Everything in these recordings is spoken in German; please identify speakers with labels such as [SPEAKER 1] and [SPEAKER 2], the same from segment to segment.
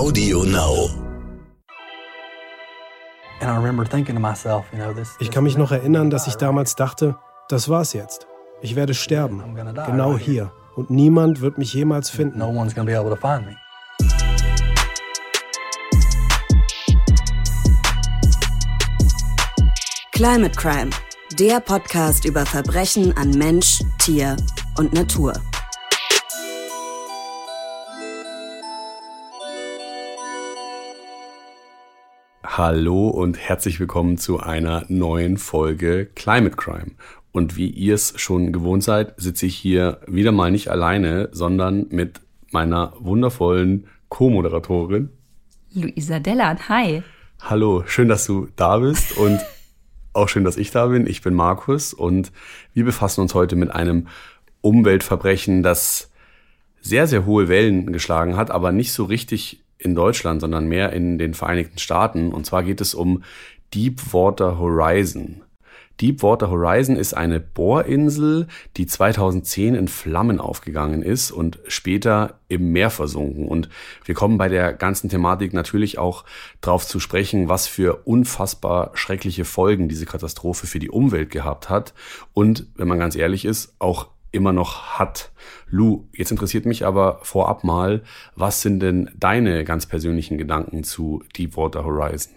[SPEAKER 1] Audio Now.
[SPEAKER 2] Ich kann mich noch erinnern, dass ich damals dachte, das war's jetzt. Ich werde sterben. Genau hier. Und niemand wird mich jemals finden.
[SPEAKER 3] No one's gonna be able to find me.
[SPEAKER 4] Climate Crime, der Podcast über Verbrechen an Mensch, Tier und Natur.
[SPEAKER 5] Hallo und herzlich willkommen zu einer neuen Folge Climate Crime. Und wie ihr es schon gewohnt seid, sitze ich hier wieder mal nicht alleine, sondern mit meiner wundervollen Co-Moderatorin.
[SPEAKER 6] Luisa Dellan, hi.
[SPEAKER 5] Hallo, schön, dass du da bist und auch schön, dass ich da bin. Ich bin Markus und wir befassen uns heute mit einem Umweltverbrechen, das sehr, sehr hohe Wellen geschlagen hat, aber nicht so richtig in Deutschland, sondern mehr in den Vereinigten Staaten. Und zwar geht es um Deepwater Horizon. Deepwater Horizon ist eine Bohrinsel, die 2010 in Flammen aufgegangen ist und später im Meer versunken. Und wir kommen bei der ganzen Thematik natürlich auch darauf zu sprechen, was für unfassbar schreckliche Folgen diese Katastrophe für die Umwelt gehabt hat und, wenn man ganz ehrlich ist, auch immer noch hat. Lou, jetzt interessiert mich aber vorab mal, was sind denn deine ganz persönlichen Gedanken zu Deepwater Horizon?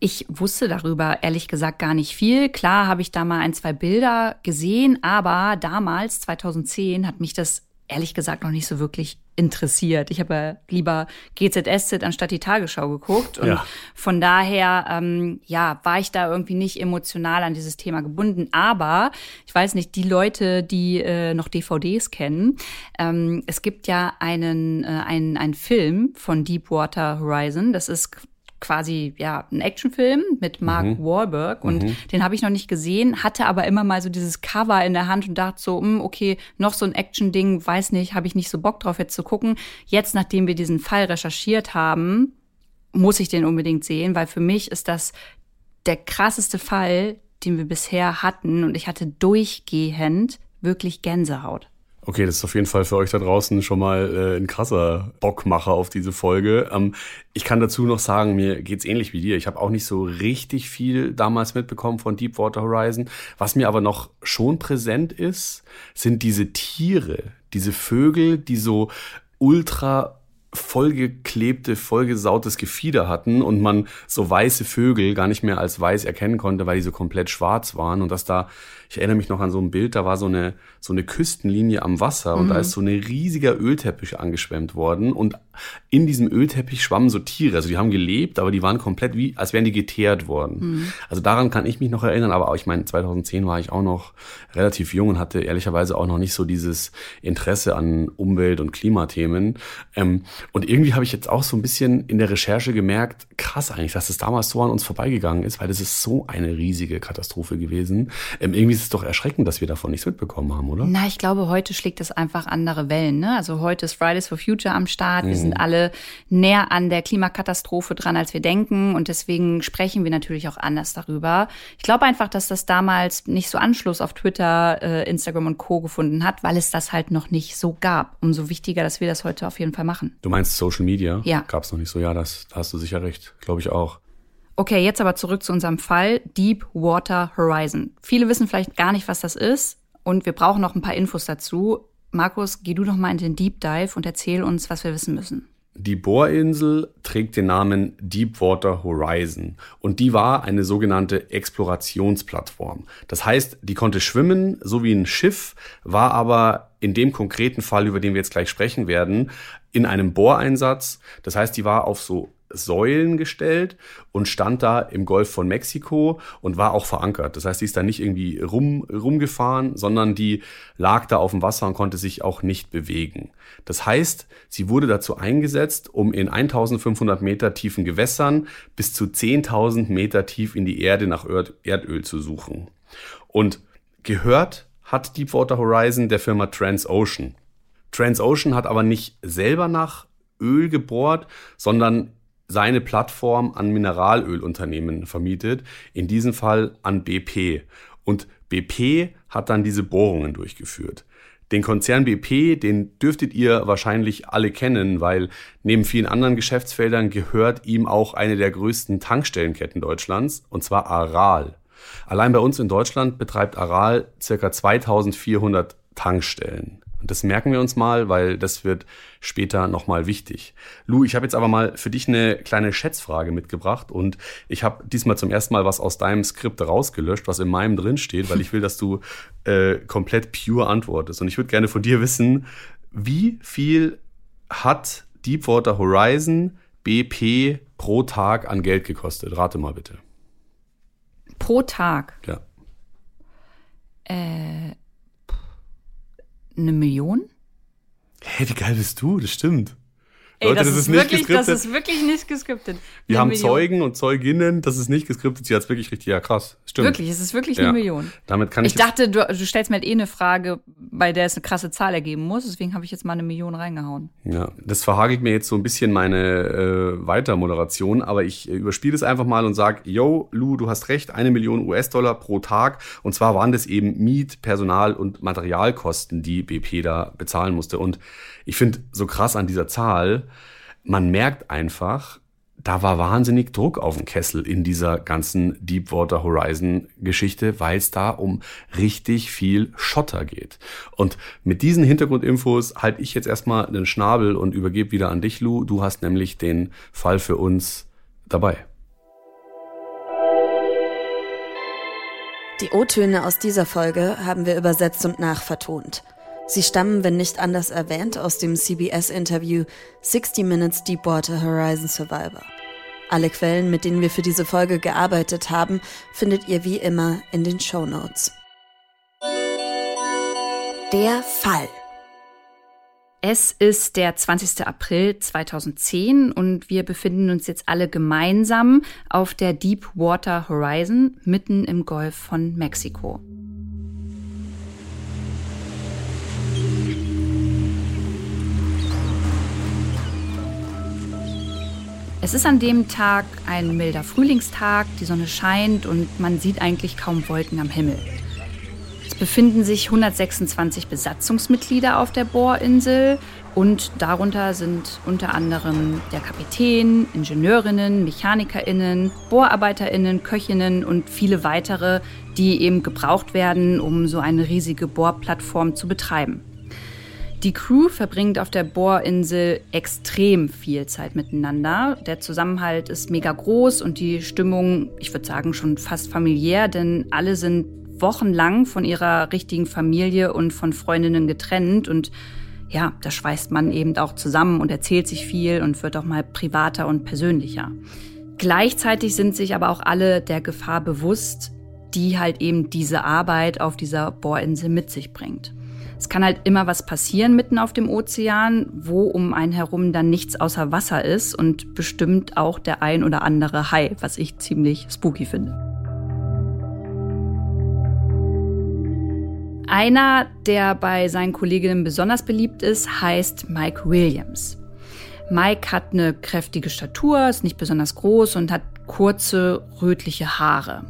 [SPEAKER 6] Ich wusste darüber ehrlich gesagt gar nicht viel. Klar habe ich da mal ein, zwei Bilder gesehen, aber damals, 2010, hat mich das ehrlich gesagt noch nicht so wirklich interessiert. Ich habe ja lieber GZSZ anstatt die Tagesschau geguckt. Und ja. von daher, ähm, ja, war ich da irgendwie nicht emotional an dieses Thema gebunden. Aber ich weiß nicht, die Leute, die äh, noch DVDs kennen, ähm, es gibt ja einen, äh, einen, einen Film von Deepwater Horizon. Das ist quasi ja ein Actionfilm mit Mark mhm. Wahlberg und mhm. den habe ich noch nicht gesehen, hatte aber immer mal so dieses Cover in der Hand und dachte so, mh, hm, okay, noch so ein Action-Ding, weiß nicht, habe ich nicht so Bock drauf jetzt zu gucken. Jetzt, nachdem wir diesen Fall recherchiert haben, muss ich den unbedingt sehen, weil für mich ist das der krasseste Fall, den wir bisher hatten und ich hatte durchgehend wirklich Gänsehaut.
[SPEAKER 5] Okay, das ist auf jeden Fall für euch da draußen schon mal äh, ein krasser Bockmacher auf diese Folge. Ähm, ich kann dazu noch sagen, mir geht's ähnlich wie dir. Ich habe auch nicht so richtig viel damals mitbekommen von Deepwater Horizon. Was mir aber noch schon präsent ist, sind diese Tiere, diese Vögel, die so ultra vollgeklebte, vollgesautes Gefieder hatten und man so weiße Vögel gar nicht mehr als weiß erkennen konnte, weil die so komplett schwarz waren und dass da ich erinnere mich noch an so ein Bild, da war so eine, so eine Küstenlinie am Wasser und mhm. da ist so ein riesiger Ölteppich angeschwemmt worden und in diesem Ölteppich schwammen so Tiere. Also die haben gelebt, aber die waren komplett wie, als wären die geteert worden. Mhm. Also daran kann ich mich noch erinnern, aber auch, ich meine, 2010 war ich auch noch relativ jung und hatte ehrlicherweise auch noch nicht so dieses Interesse an Umwelt- und Klimathemen. Ähm, und irgendwie habe ich jetzt auch so ein bisschen in der Recherche gemerkt, krass eigentlich, dass es damals so an uns vorbeigegangen ist, weil das ist so eine riesige Katastrophe gewesen. Ähm, irgendwie ist es doch erschreckend, dass wir davon nichts mitbekommen haben, oder?
[SPEAKER 6] Na, ich glaube, heute schlägt es einfach andere Wellen. Ne? Also heute ist Fridays for Future am Start. Mhm. Wir sind alle näher an der Klimakatastrophe dran, als wir denken. Und deswegen sprechen wir natürlich auch anders darüber. Ich glaube einfach, dass das damals nicht so Anschluss auf Twitter, äh, Instagram und Co. gefunden hat, weil es das halt noch nicht so gab. Umso wichtiger, dass wir das heute auf jeden Fall machen.
[SPEAKER 5] Du meinst Social Media?
[SPEAKER 6] Ja.
[SPEAKER 5] Gab es noch nicht so? Ja, das, da hast du sicher recht. Glaube ich auch.
[SPEAKER 6] Okay, jetzt aber zurück zu unserem Fall Deepwater Horizon. Viele wissen vielleicht gar nicht, was das ist und wir brauchen noch ein paar Infos dazu. Markus, geh du doch mal in den Deep Dive und erzähl uns, was wir wissen müssen.
[SPEAKER 5] Die Bohrinsel trägt den Namen Deepwater Horizon und die war eine sogenannte Explorationsplattform. Das heißt, die konnte schwimmen, so wie ein Schiff, war aber in dem konkreten Fall, über den wir jetzt gleich sprechen werden, in einem Bohreinsatz. Das heißt, die war auf so Säulen gestellt und stand da im Golf von Mexiko und war auch verankert. Das heißt, die ist da nicht irgendwie rum, rumgefahren, sondern die lag da auf dem Wasser und konnte sich auch nicht bewegen. Das heißt, sie wurde dazu eingesetzt, um in 1500 Meter tiefen Gewässern bis zu 10.000 Meter tief in die Erde nach Erdöl zu suchen. Und gehört hat Deepwater Horizon der Firma Transocean. Transocean hat aber nicht selber nach Öl gebohrt, sondern seine Plattform an Mineralölunternehmen vermietet, in diesem Fall an BP. Und BP hat dann diese Bohrungen durchgeführt. Den Konzern BP, den dürftet ihr wahrscheinlich alle kennen, weil neben vielen anderen Geschäftsfeldern gehört ihm auch eine der größten Tankstellenketten Deutschlands, und zwar Aral. Allein bei uns in Deutschland betreibt Aral circa 2400 Tankstellen. Und das merken wir uns mal, weil das wird später nochmal wichtig. Lou, ich habe jetzt aber mal für dich eine kleine Schätzfrage mitgebracht und ich habe diesmal zum ersten Mal was aus deinem Skript rausgelöscht, was in meinem drin steht, weil ich will, dass du äh, komplett pure antwortest. Und ich würde gerne von dir wissen, wie viel hat Deepwater Horizon BP pro Tag an Geld gekostet? Rate mal bitte.
[SPEAKER 6] Pro Tag?
[SPEAKER 5] Ja.
[SPEAKER 6] Äh, eine Million?
[SPEAKER 5] Hey, wie geil bist du? Das stimmt.
[SPEAKER 6] Ey, Leute, das, das ist, ist wirklich, das ist wirklich nicht geskriptet.
[SPEAKER 5] Wir haben Million. Zeugen und Zeuginnen, das ist nicht geskriptet. Sie hat es wirklich richtig, ja krass, stimmt.
[SPEAKER 6] Wirklich, es ist wirklich ja. eine Million.
[SPEAKER 5] Damit kann ich.
[SPEAKER 6] Ich dachte, du, du stellst mir halt eh eine Frage, bei der es eine krasse Zahl ergeben muss. Deswegen habe ich jetzt mal eine Million reingehauen.
[SPEAKER 5] Ja, das verhagelt mir jetzt so ein bisschen meine äh, Weitermoderation, aber ich äh, überspiele es einfach mal und sage, yo, Lou, du hast recht, eine Million US-Dollar pro Tag. Und zwar waren das eben Miet, Personal und Materialkosten, die BP da bezahlen musste. Und ich finde so krass an dieser Zahl, man merkt einfach, da war wahnsinnig Druck auf den Kessel in dieser ganzen Deepwater Horizon Geschichte, weil es da um richtig viel Schotter geht. Und mit diesen Hintergrundinfos halte ich jetzt erstmal den Schnabel und übergebe wieder an dich, Lou. Du hast nämlich den Fall für uns dabei.
[SPEAKER 4] Die O-Töne aus dieser Folge haben wir übersetzt und nachvertont. Sie stammen, wenn nicht anders erwähnt, aus dem CBS-Interview 60 Minutes Deepwater Horizon Survivor. Alle Quellen, mit denen wir für diese Folge gearbeitet haben, findet ihr wie immer in den Show Notes. Der Fall.
[SPEAKER 6] Es ist der 20. April 2010 und wir befinden uns jetzt alle gemeinsam auf der Deepwater Horizon mitten im Golf von Mexiko. Es ist an dem Tag ein milder Frühlingstag, die Sonne scheint und man sieht eigentlich kaum Wolken am Himmel. Es befinden sich 126 Besatzungsmitglieder auf der Bohrinsel und darunter sind unter anderem der Kapitän, Ingenieurinnen, Mechanikerinnen, Bohrarbeiterinnen, Köchinnen und viele weitere, die eben gebraucht werden, um so eine riesige Bohrplattform zu betreiben. Die Crew verbringt auf der Bohrinsel extrem viel Zeit miteinander. Der Zusammenhalt ist mega groß und die Stimmung, ich würde sagen, schon fast familiär, denn alle sind wochenlang von ihrer richtigen Familie und von Freundinnen getrennt und ja, da schweißt man eben auch zusammen und erzählt sich viel und wird auch mal privater und persönlicher. Gleichzeitig sind sich aber auch alle der Gefahr bewusst, die halt eben diese Arbeit auf dieser Bohrinsel mit sich bringt. Es kann halt immer was passieren mitten auf dem Ozean, wo um einen herum dann nichts außer Wasser ist und bestimmt auch der ein oder andere Hai, was ich ziemlich spooky finde. Einer, der bei seinen Kolleginnen besonders beliebt ist, heißt Mike Williams. Mike hat eine kräftige Statur, ist nicht besonders groß und hat kurze, rötliche Haare.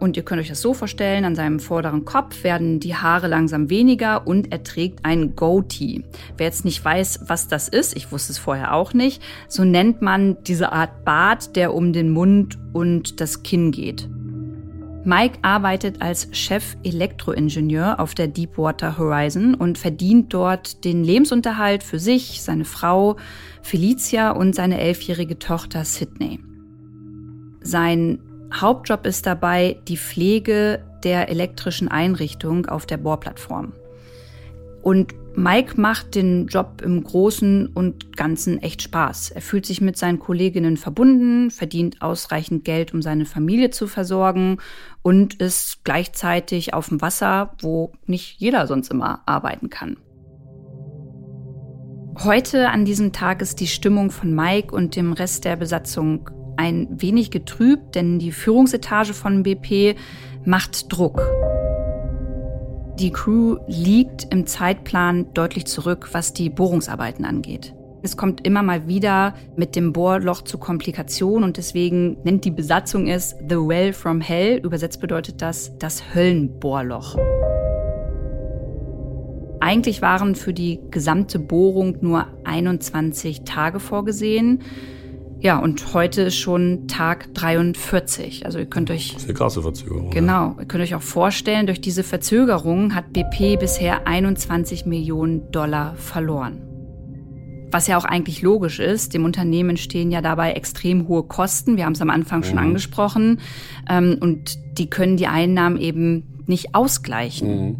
[SPEAKER 6] Und ihr könnt euch das so vorstellen, an seinem vorderen Kopf werden die Haare langsam weniger und er trägt ein Goatee. Wer jetzt nicht weiß, was das ist, ich wusste es vorher auch nicht, so nennt man diese Art Bart, der um den Mund und das Kinn geht. Mike arbeitet als Chef Elektroingenieur auf der Deepwater Horizon und verdient dort den Lebensunterhalt für sich, seine Frau Felicia und seine elfjährige Tochter Sydney. Sein Hauptjob ist dabei die Pflege der elektrischen Einrichtung auf der Bohrplattform. Und Mike macht den Job im Großen und Ganzen echt Spaß. Er fühlt sich mit seinen Kolleginnen verbunden, verdient ausreichend Geld, um seine Familie zu versorgen und ist gleichzeitig auf dem Wasser, wo nicht jeder sonst immer arbeiten kann. Heute an diesem Tag ist die Stimmung von Mike und dem Rest der Besatzung ein wenig getrübt, denn die Führungsetage von BP macht Druck. Die Crew liegt im Zeitplan deutlich zurück, was die Bohrungsarbeiten angeht. Es kommt immer mal wieder mit dem Bohrloch zu Komplikationen und deswegen nennt die Besatzung es The Well from Hell. Übersetzt bedeutet das das Höllenbohrloch. Eigentlich waren für die gesamte Bohrung nur 21 Tage vorgesehen. Ja, und heute ist schon Tag 43. Also ihr könnt euch.
[SPEAKER 5] Das ist eine krasse Verzögerung.
[SPEAKER 6] Genau. Ihr könnt euch auch vorstellen, durch diese Verzögerung hat BP bisher 21 Millionen Dollar verloren. Was ja auch eigentlich logisch ist. Dem Unternehmen stehen ja dabei extrem hohe Kosten. Wir haben es am Anfang schon mhm. angesprochen. Ähm, und die können die Einnahmen eben nicht ausgleichen. Mhm.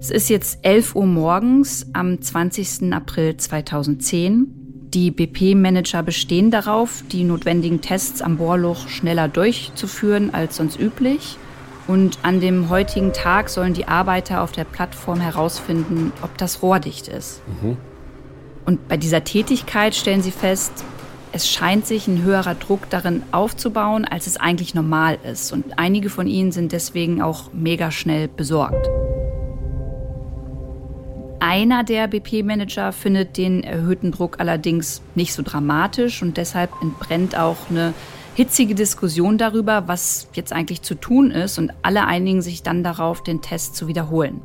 [SPEAKER 6] Es ist jetzt 11 Uhr morgens am 20. April 2010. Die BP-Manager bestehen darauf, die notwendigen Tests am Bohrloch schneller durchzuführen als sonst üblich. Und an dem heutigen Tag sollen die Arbeiter auf der Plattform herausfinden, ob das Rohr dicht ist. Mhm. Und bei dieser Tätigkeit stellen sie fest, es scheint sich ein höherer Druck darin aufzubauen, als es eigentlich normal ist. Und einige von ihnen sind deswegen auch mega schnell besorgt. Einer der BP-Manager findet den erhöhten Druck allerdings nicht so dramatisch und deshalb entbrennt auch eine hitzige Diskussion darüber, was jetzt eigentlich zu tun ist und alle einigen sich dann darauf, den Test zu wiederholen.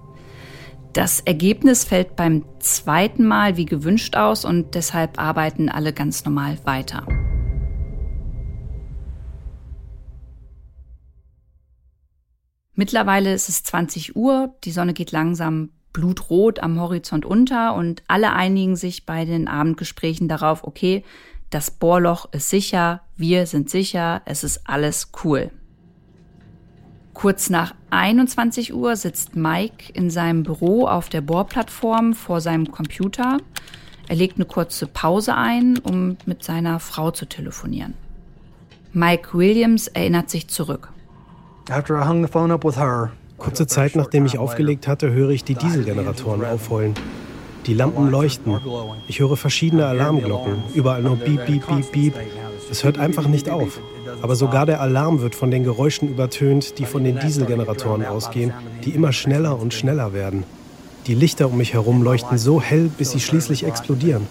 [SPEAKER 6] Das Ergebnis fällt beim zweiten Mal wie gewünscht aus und deshalb arbeiten alle ganz normal weiter. Mittlerweile ist es 20 Uhr, die Sonne geht langsam blutrot am Horizont unter und alle einigen sich bei den Abendgesprächen darauf, okay, das Bohrloch ist sicher, wir sind sicher, es ist alles cool. Kurz nach 21 Uhr sitzt Mike in seinem Büro auf der Bohrplattform vor seinem Computer. Er legt eine kurze Pause ein, um mit seiner Frau zu telefonieren. Mike Williams erinnert sich zurück.
[SPEAKER 2] After I hung the phone up with her, Kurze Zeit nachdem ich aufgelegt hatte, höre ich die Dieselgeneratoren aufheulen. Die Lampen leuchten. Ich höre verschiedene Alarmglocken. Überall nur Beep, Beep, Beep, Beep. Es hört einfach nicht auf. Aber sogar der Alarm wird von den Geräuschen übertönt, die von den Dieselgeneratoren ausgehen, die immer schneller und schneller werden. Die Lichter um mich herum leuchten so hell, bis sie schließlich explodieren.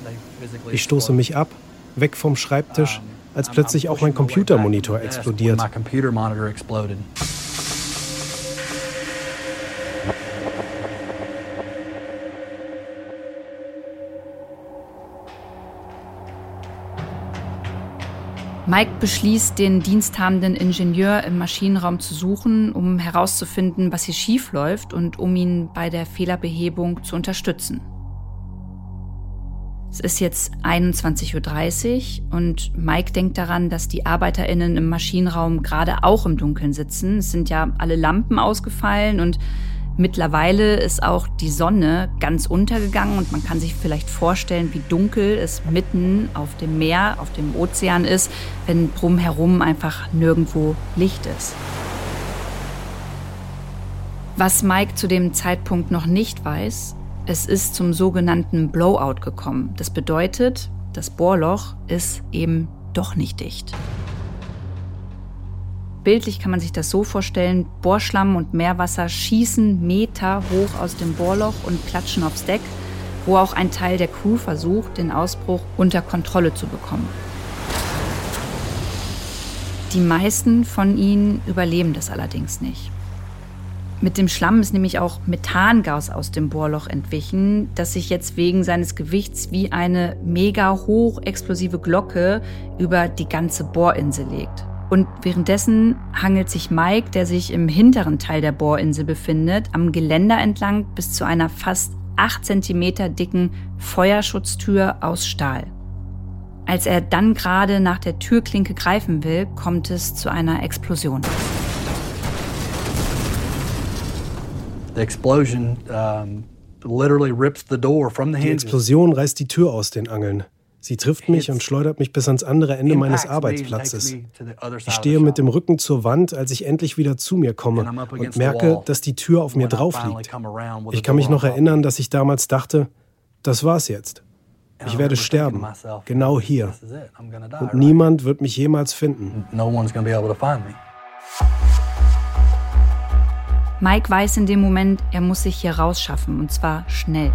[SPEAKER 2] Ich stoße mich ab, weg vom Schreibtisch, als plötzlich auch mein Computermonitor explodiert.
[SPEAKER 6] Mike beschließt, den diensthabenden Ingenieur im Maschinenraum zu suchen, um herauszufinden, was hier schief läuft und um ihn bei der Fehlerbehebung zu unterstützen. Es ist jetzt 21.30 Uhr und Mike denkt daran, dass die ArbeiterInnen im Maschinenraum gerade auch im Dunkeln sitzen. Es sind ja alle Lampen ausgefallen und Mittlerweile ist auch die Sonne ganz untergegangen und man kann sich vielleicht vorstellen, wie dunkel es mitten auf dem Meer, auf dem Ozean ist, wenn drumherum einfach nirgendwo Licht ist. Was Mike zu dem Zeitpunkt noch nicht weiß, es ist zum sogenannten Blowout gekommen. Das bedeutet, das Bohrloch ist eben doch nicht dicht. Bildlich kann man sich das so vorstellen, Bohrschlamm und Meerwasser schießen Meter hoch aus dem Bohrloch und klatschen aufs Deck, wo auch ein Teil der Crew versucht, den Ausbruch unter Kontrolle zu bekommen. Die meisten von ihnen überleben das allerdings nicht. Mit dem Schlamm ist nämlich auch Methangas aus dem Bohrloch entwichen, das sich jetzt wegen seines Gewichts wie eine mega hochexplosive Glocke über die ganze Bohrinsel legt. Und währenddessen hangelt sich Mike, der sich im hinteren Teil der Bohrinsel befindet, am Geländer entlang bis zu einer fast 8 cm dicken Feuerschutztür aus Stahl. Als er dann gerade nach der Türklinke greifen will, kommt es zu einer Explosion.
[SPEAKER 2] Die Explosion reißt die Tür aus den Angeln. Sie trifft mich und schleudert mich bis ans andere Ende meines Arbeitsplatzes. Ich stehe mit dem Rücken zur Wand, als ich endlich wieder zu mir komme und merke, dass die Tür auf mir drauf liegt. Ich kann mich noch erinnern, dass ich damals dachte, das war's jetzt. Ich werde sterben, genau hier. Und niemand wird mich jemals finden.
[SPEAKER 6] Mike weiß in dem Moment, er muss sich hier rausschaffen, und zwar schnell.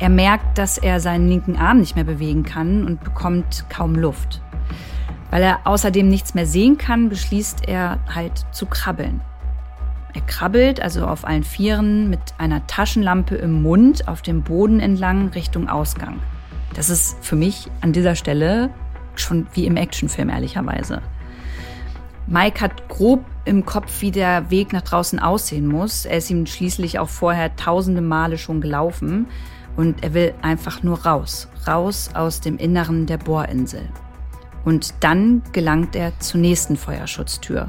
[SPEAKER 6] Er merkt, dass er seinen linken Arm nicht mehr bewegen kann und bekommt kaum Luft. Weil er außerdem nichts mehr sehen kann, beschließt er halt zu krabbeln. Er krabbelt also auf allen Vieren mit einer Taschenlampe im Mund auf dem Boden entlang Richtung Ausgang. Das ist für mich an dieser Stelle schon wie im Actionfilm, ehrlicherweise. Mike hat grob im Kopf, wie der Weg nach draußen aussehen muss. Er ist ihm schließlich auch vorher tausende Male schon gelaufen. Und er will einfach nur raus, raus aus dem Inneren der Bohrinsel. Und dann gelangt er zur nächsten Feuerschutztür.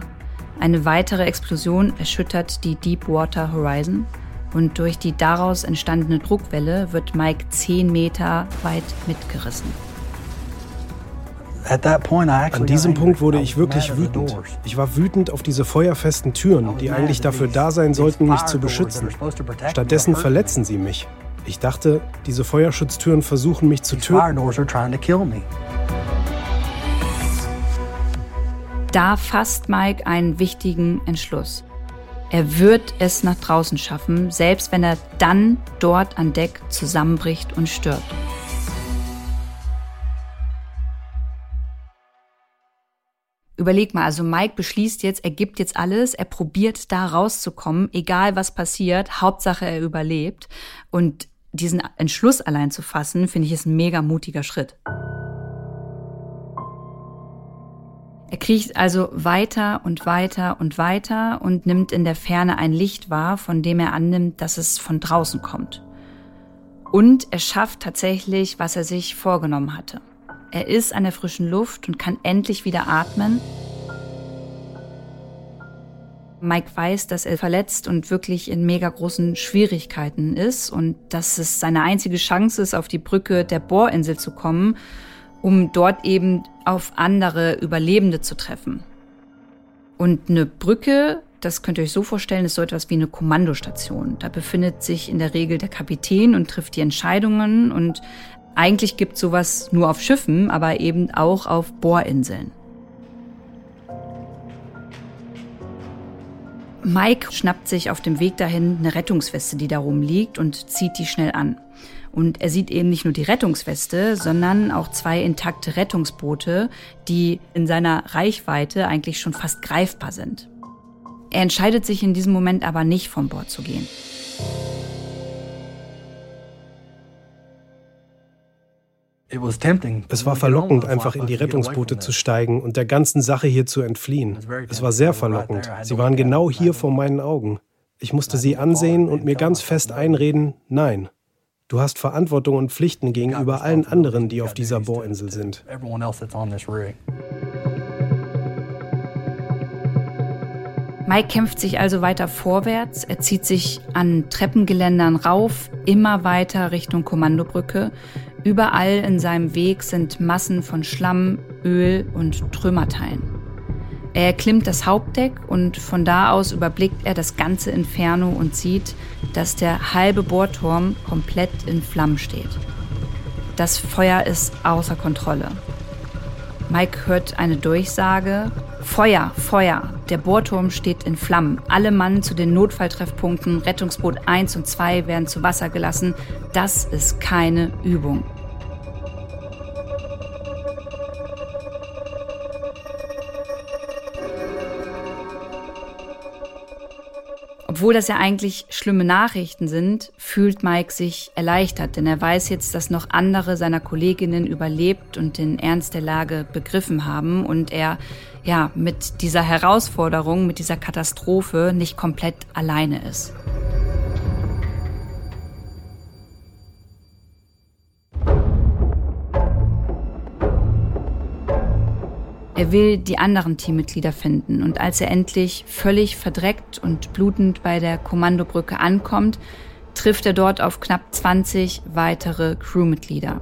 [SPEAKER 6] Eine weitere Explosion erschüttert die Deepwater Horizon und durch die daraus entstandene Druckwelle wird Mike zehn Meter weit mitgerissen.
[SPEAKER 2] An diesem Punkt wurde ich wirklich wütend. Ich war wütend auf diese feuerfesten Türen, die eigentlich dafür da sein sollten, mich zu beschützen. Stattdessen verletzen sie mich. Ich dachte, diese Feuerschutztüren versuchen mich zu töten.
[SPEAKER 6] Da fasst Mike einen wichtigen Entschluss. Er wird es nach draußen schaffen, selbst wenn er dann dort an Deck zusammenbricht und stirbt. Überleg mal, also Mike beschließt jetzt, er gibt jetzt alles, er probiert da rauszukommen, egal was passiert, Hauptsache er überlebt. Und diesen Entschluss allein zu fassen, finde ich, ist ein mega mutiger Schritt. Er kriecht also weiter und weiter und weiter und nimmt in der Ferne ein Licht wahr, von dem er annimmt, dass es von draußen kommt. Und er schafft tatsächlich, was er sich vorgenommen hatte. Er ist an der frischen Luft und kann endlich wieder atmen. Mike weiß, dass er verletzt und wirklich in mega großen Schwierigkeiten ist und dass es seine einzige Chance ist, auf die Brücke der Bohrinsel zu kommen, um dort eben auf andere Überlebende zu treffen. Und eine Brücke, das könnt ihr euch so vorstellen, ist so etwas wie eine Kommandostation. Da befindet sich in der Regel der Kapitän und trifft die Entscheidungen und eigentlich gibt sowas nur auf Schiffen, aber eben auch auf Bohrinseln. Mike schnappt sich auf dem Weg dahin eine Rettungsweste, die da rumliegt und zieht die schnell an. Und er sieht eben nicht nur die Rettungsweste, sondern auch zwei intakte Rettungsboote, die in seiner Reichweite eigentlich schon fast greifbar sind. Er entscheidet sich in diesem Moment aber nicht von Bord zu gehen.
[SPEAKER 2] Es war verlockend, einfach in die Rettungsboote zu steigen und der ganzen Sache hier zu entfliehen. Es war sehr verlockend. Sie waren genau hier vor meinen Augen. Ich musste sie ansehen und mir ganz fest einreden, nein. Du hast Verantwortung und Pflichten gegenüber allen anderen, die auf dieser Bohrinsel sind.
[SPEAKER 6] Mike kämpft sich also weiter vorwärts, er zieht sich an Treppengeländern rauf, immer weiter Richtung Kommandobrücke, Überall in seinem Weg sind Massen von Schlamm, Öl und Trümmerteilen. Er erklimmt das Hauptdeck und von da aus überblickt er das ganze Inferno und sieht, dass der halbe Bohrturm komplett in Flammen steht. Das Feuer ist außer Kontrolle. Mike hört eine Durchsage. Feuer, Feuer. Der Bohrturm steht in Flammen. Alle Mann zu den Notfalltreffpunkten, Rettungsboot 1 und 2 werden zu Wasser gelassen. Das ist keine Übung. Obwohl das ja eigentlich schlimme Nachrichten sind, fühlt Mike sich erleichtert, denn er weiß jetzt, dass noch andere seiner Kolleginnen überlebt und den Ernst der Lage begriffen haben und er ja mit dieser Herausforderung, mit dieser Katastrophe nicht komplett alleine ist. Er will die anderen Teammitglieder finden und als er endlich völlig verdreckt und blutend bei der Kommandobrücke ankommt, trifft er dort auf knapp 20 weitere Crewmitglieder.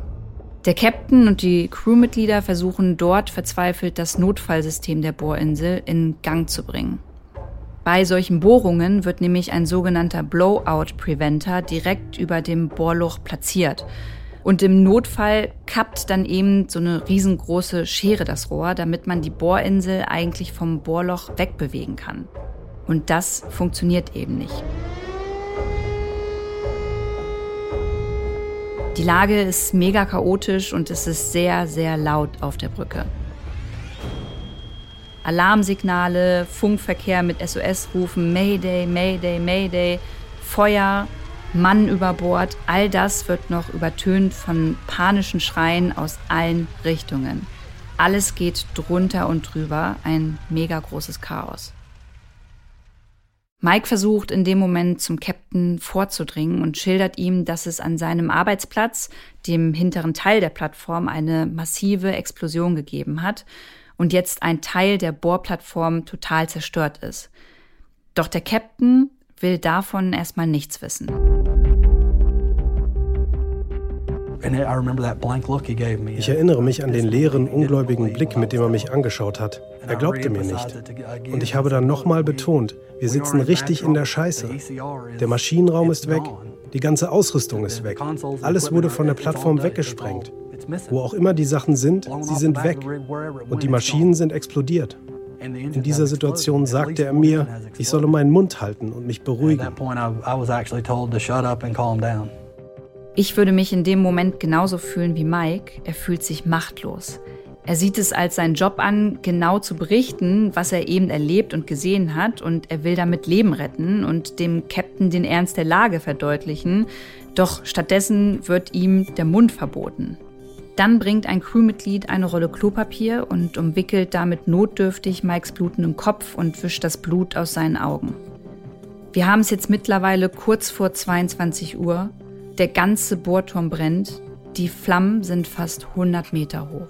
[SPEAKER 6] Der Captain und die Crewmitglieder versuchen dort verzweifelt das Notfallsystem der Bohrinsel in Gang zu bringen. Bei solchen Bohrungen wird nämlich ein sogenannter Blowout Preventer direkt über dem Bohrloch platziert, und im Notfall kappt dann eben so eine riesengroße Schere das Rohr, damit man die Bohrinsel eigentlich vom Bohrloch wegbewegen kann. Und das funktioniert eben nicht. Die Lage ist mega chaotisch und es ist sehr, sehr laut auf der Brücke. Alarmsignale, Funkverkehr mit SOS-Rufen, Mayday, Mayday, Mayday, Feuer, Mann über Bord, all das wird noch übertönt von panischen Schreien aus allen Richtungen. Alles geht drunter und drüber, ein mega großes Chaos. Mike versucht in dem Moment zum Captain vorzudringen und schildert ihm, dass es an seinem Arbeitsplatz, dem hinteren Teil der Plattform, eine massive Explosion gegeben hat und jetzt ein Teil der Bohrplattform total zerstört ist. Doch der Captain will davon erstmal nichts wissen.
[SPEAKER 2] Ich erinnere mich an den leeren, ungläubigen Blick, mit dem er mich angeschaut hat. Er glaubte mir nicht. Und ich habe dann nochmal betont, wir sitzen richtig in der Scheiße. Der Maschinenraum ist weg, die ganze Ausrüstung ist weg. Alles wurde von der Plattform weggesprengt. Wo auch immer die Sachen sind, sie sind weg. Und die Maschinen sind explodiert. In dieser Situation sagte er mir, ich solle meinen Mund halten und mich beruhigen.
[SPEAKER 6] Ich würde mich in dem Moment genauso fühlen wie Mike. Er fühlt sich machtlos. Er sieht es als seinen Job an, genau zu berichten, was er eben erlebt und gesehen hat, und er will damit Leben retten und dem Captain den Ernst der Lage verdeutlichen. Doch stattdessen wird ihm der Mund verboten. Dann bringt ein Crewmitglied eine Rolle Klopapier und umwickelt damit notdürftig Mikes blutenden Kopf und wischt das Blut aus seinen Augen. Wir haben es jetzt mittlerweile kurz vor 22 Uhr der ganze Bohrturm brennt. Die Flammen sind fast 100 Meter hoch.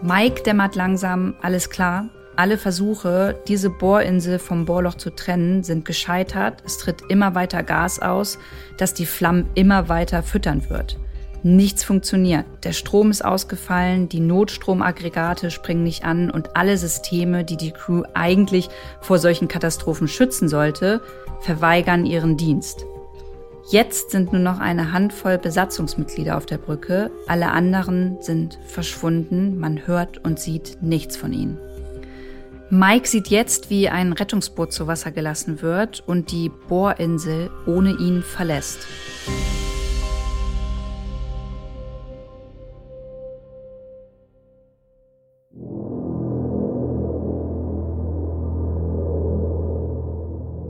[SPEAKER 6] Mike dämmert langsam, alles klar. Alle Versuche, diese Bohrinsel vom Bohrloch zu trennen, sind gescheitert. Es tritt immer weiter Gas aus, das die Flammen immer weiter füttern wird. Nichts funktioniert. Der Strom ist ausgefallen, die Notstromaggregate springen nicht an und alle Systeme, die die Crew eigentlich vor solchen Katastrophen schützen sollte, verweigern ihren Dienst. Jetzt sind nur noch eine Handvoll Besatzungsmitglieder auf der Brücke, alle anderen sind verschwunden, man hört und sieht nichts von ihnen. Mike sieht jetzt, wie ein Rettungsboot zu Wasser gelassen wird und die Bohrinsel ohne ihn verlässt.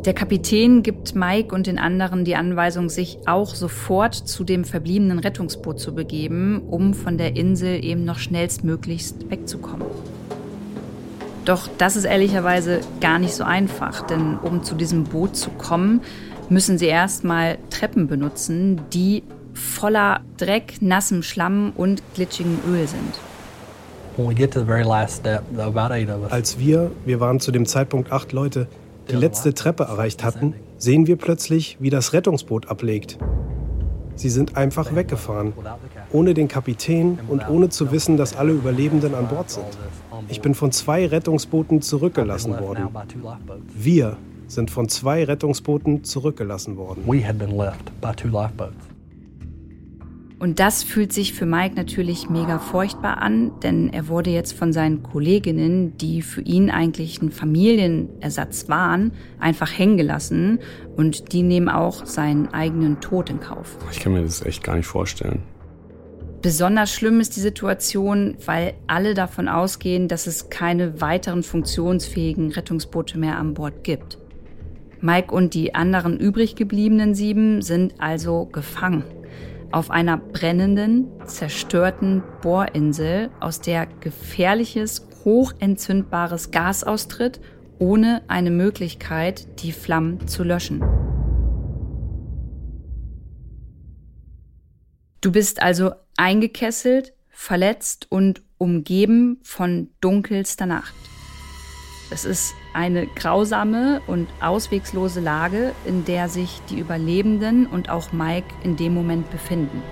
[SPEAKER 6] Der Kapitän gibt Mike und den anderen die Anweisung, sich auch sofort zu dem verbliebenen Rettungsboot zu begeben, um von der Insel eben noch schnellstmöglichst wegzukommen. Doch das ist ehrlicherweise gar nicht so einfach, denn um zu diesem Boot zu kommen, müssen sie erstmal Treppen benutzen, die voller Dreck, nassem Schlamm und glitschigem Öl sind.
[SPEAKER 2] Als wir, wir waren zu dem Zeitpunkt acht Leute, die letzte Treppe erreicht hatten, sehen wir plötzlich, wie das Rettungsboot ablegt. Sie sind einfach weggefahren, ohne den Kapitän und ohne zu wissen, dass alle Überlebenden an Bord sind. Ich bin von zwei Rettungsbooten zurückgelassen worden. Wir sind von zwei Rettungsbooten zurückgelassen worden.
[SPEAKER 6] Und das fühlt sich für Mike natürlich mega furchtbar an, denn er wurde jetzt von seinen Kolleginnen, die für ihn eigentlich ein Familienersatz waren, einfach hängen gelassen und die nehmen auch seinen eigenen Tod in Kauf.
[SPEAKER 5] Ich kann mir das echt gar nicht vorstellen.
[SPEAKER 6] Besonders schlimm ist die Situation, weil alle davon ausgehen, dass es keine weiteren funktionsfähigen Rettungsboote mehr an Bord gibt. Mike und die anderen übrig gebliebenen sieben sind also gefangen auf einer brennenden, zerstörten Bohrinsel, aus der gefährliches, hochentzündbares Gas austritt, ohne eine Möglichkeit, die Flammen zu löschen. Du bist also eingekesselt, verletzt und umgeben von dunkelster Nacht. Es ist eine grausame und auswegslose Lage, in der sich die Überlebenden und auch Mike in dem Moment befinden.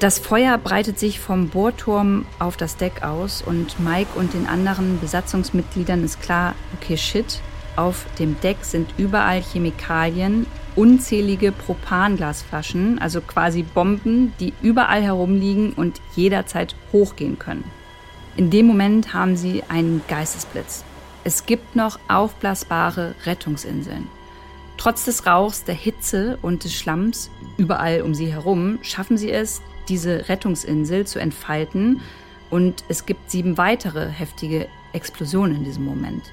[SPEAKER 6] Das Feuer breitet sich vom Bohrturm auf das Deck aus und Mike und den anderen Besatzungsmitgliedern ist klar, okay, shit, auf dem Deck sind überall Chemikalien, unzählige Propanglasflaschen, also quasi Bomben, die überall herumliegen und jederzeit hochgehen können. In dem Moment haben sie einen Geistesblitz. Es gibt noch aufblasbare Rettungsinseln. Trotz des Rauchs, der Hitze und des Schlamms überall um sie herum schaffen sie es, diese Rettungsinsel zu entfalten Und es gibt sieben weitere heftige Explosionen in diesem Moment.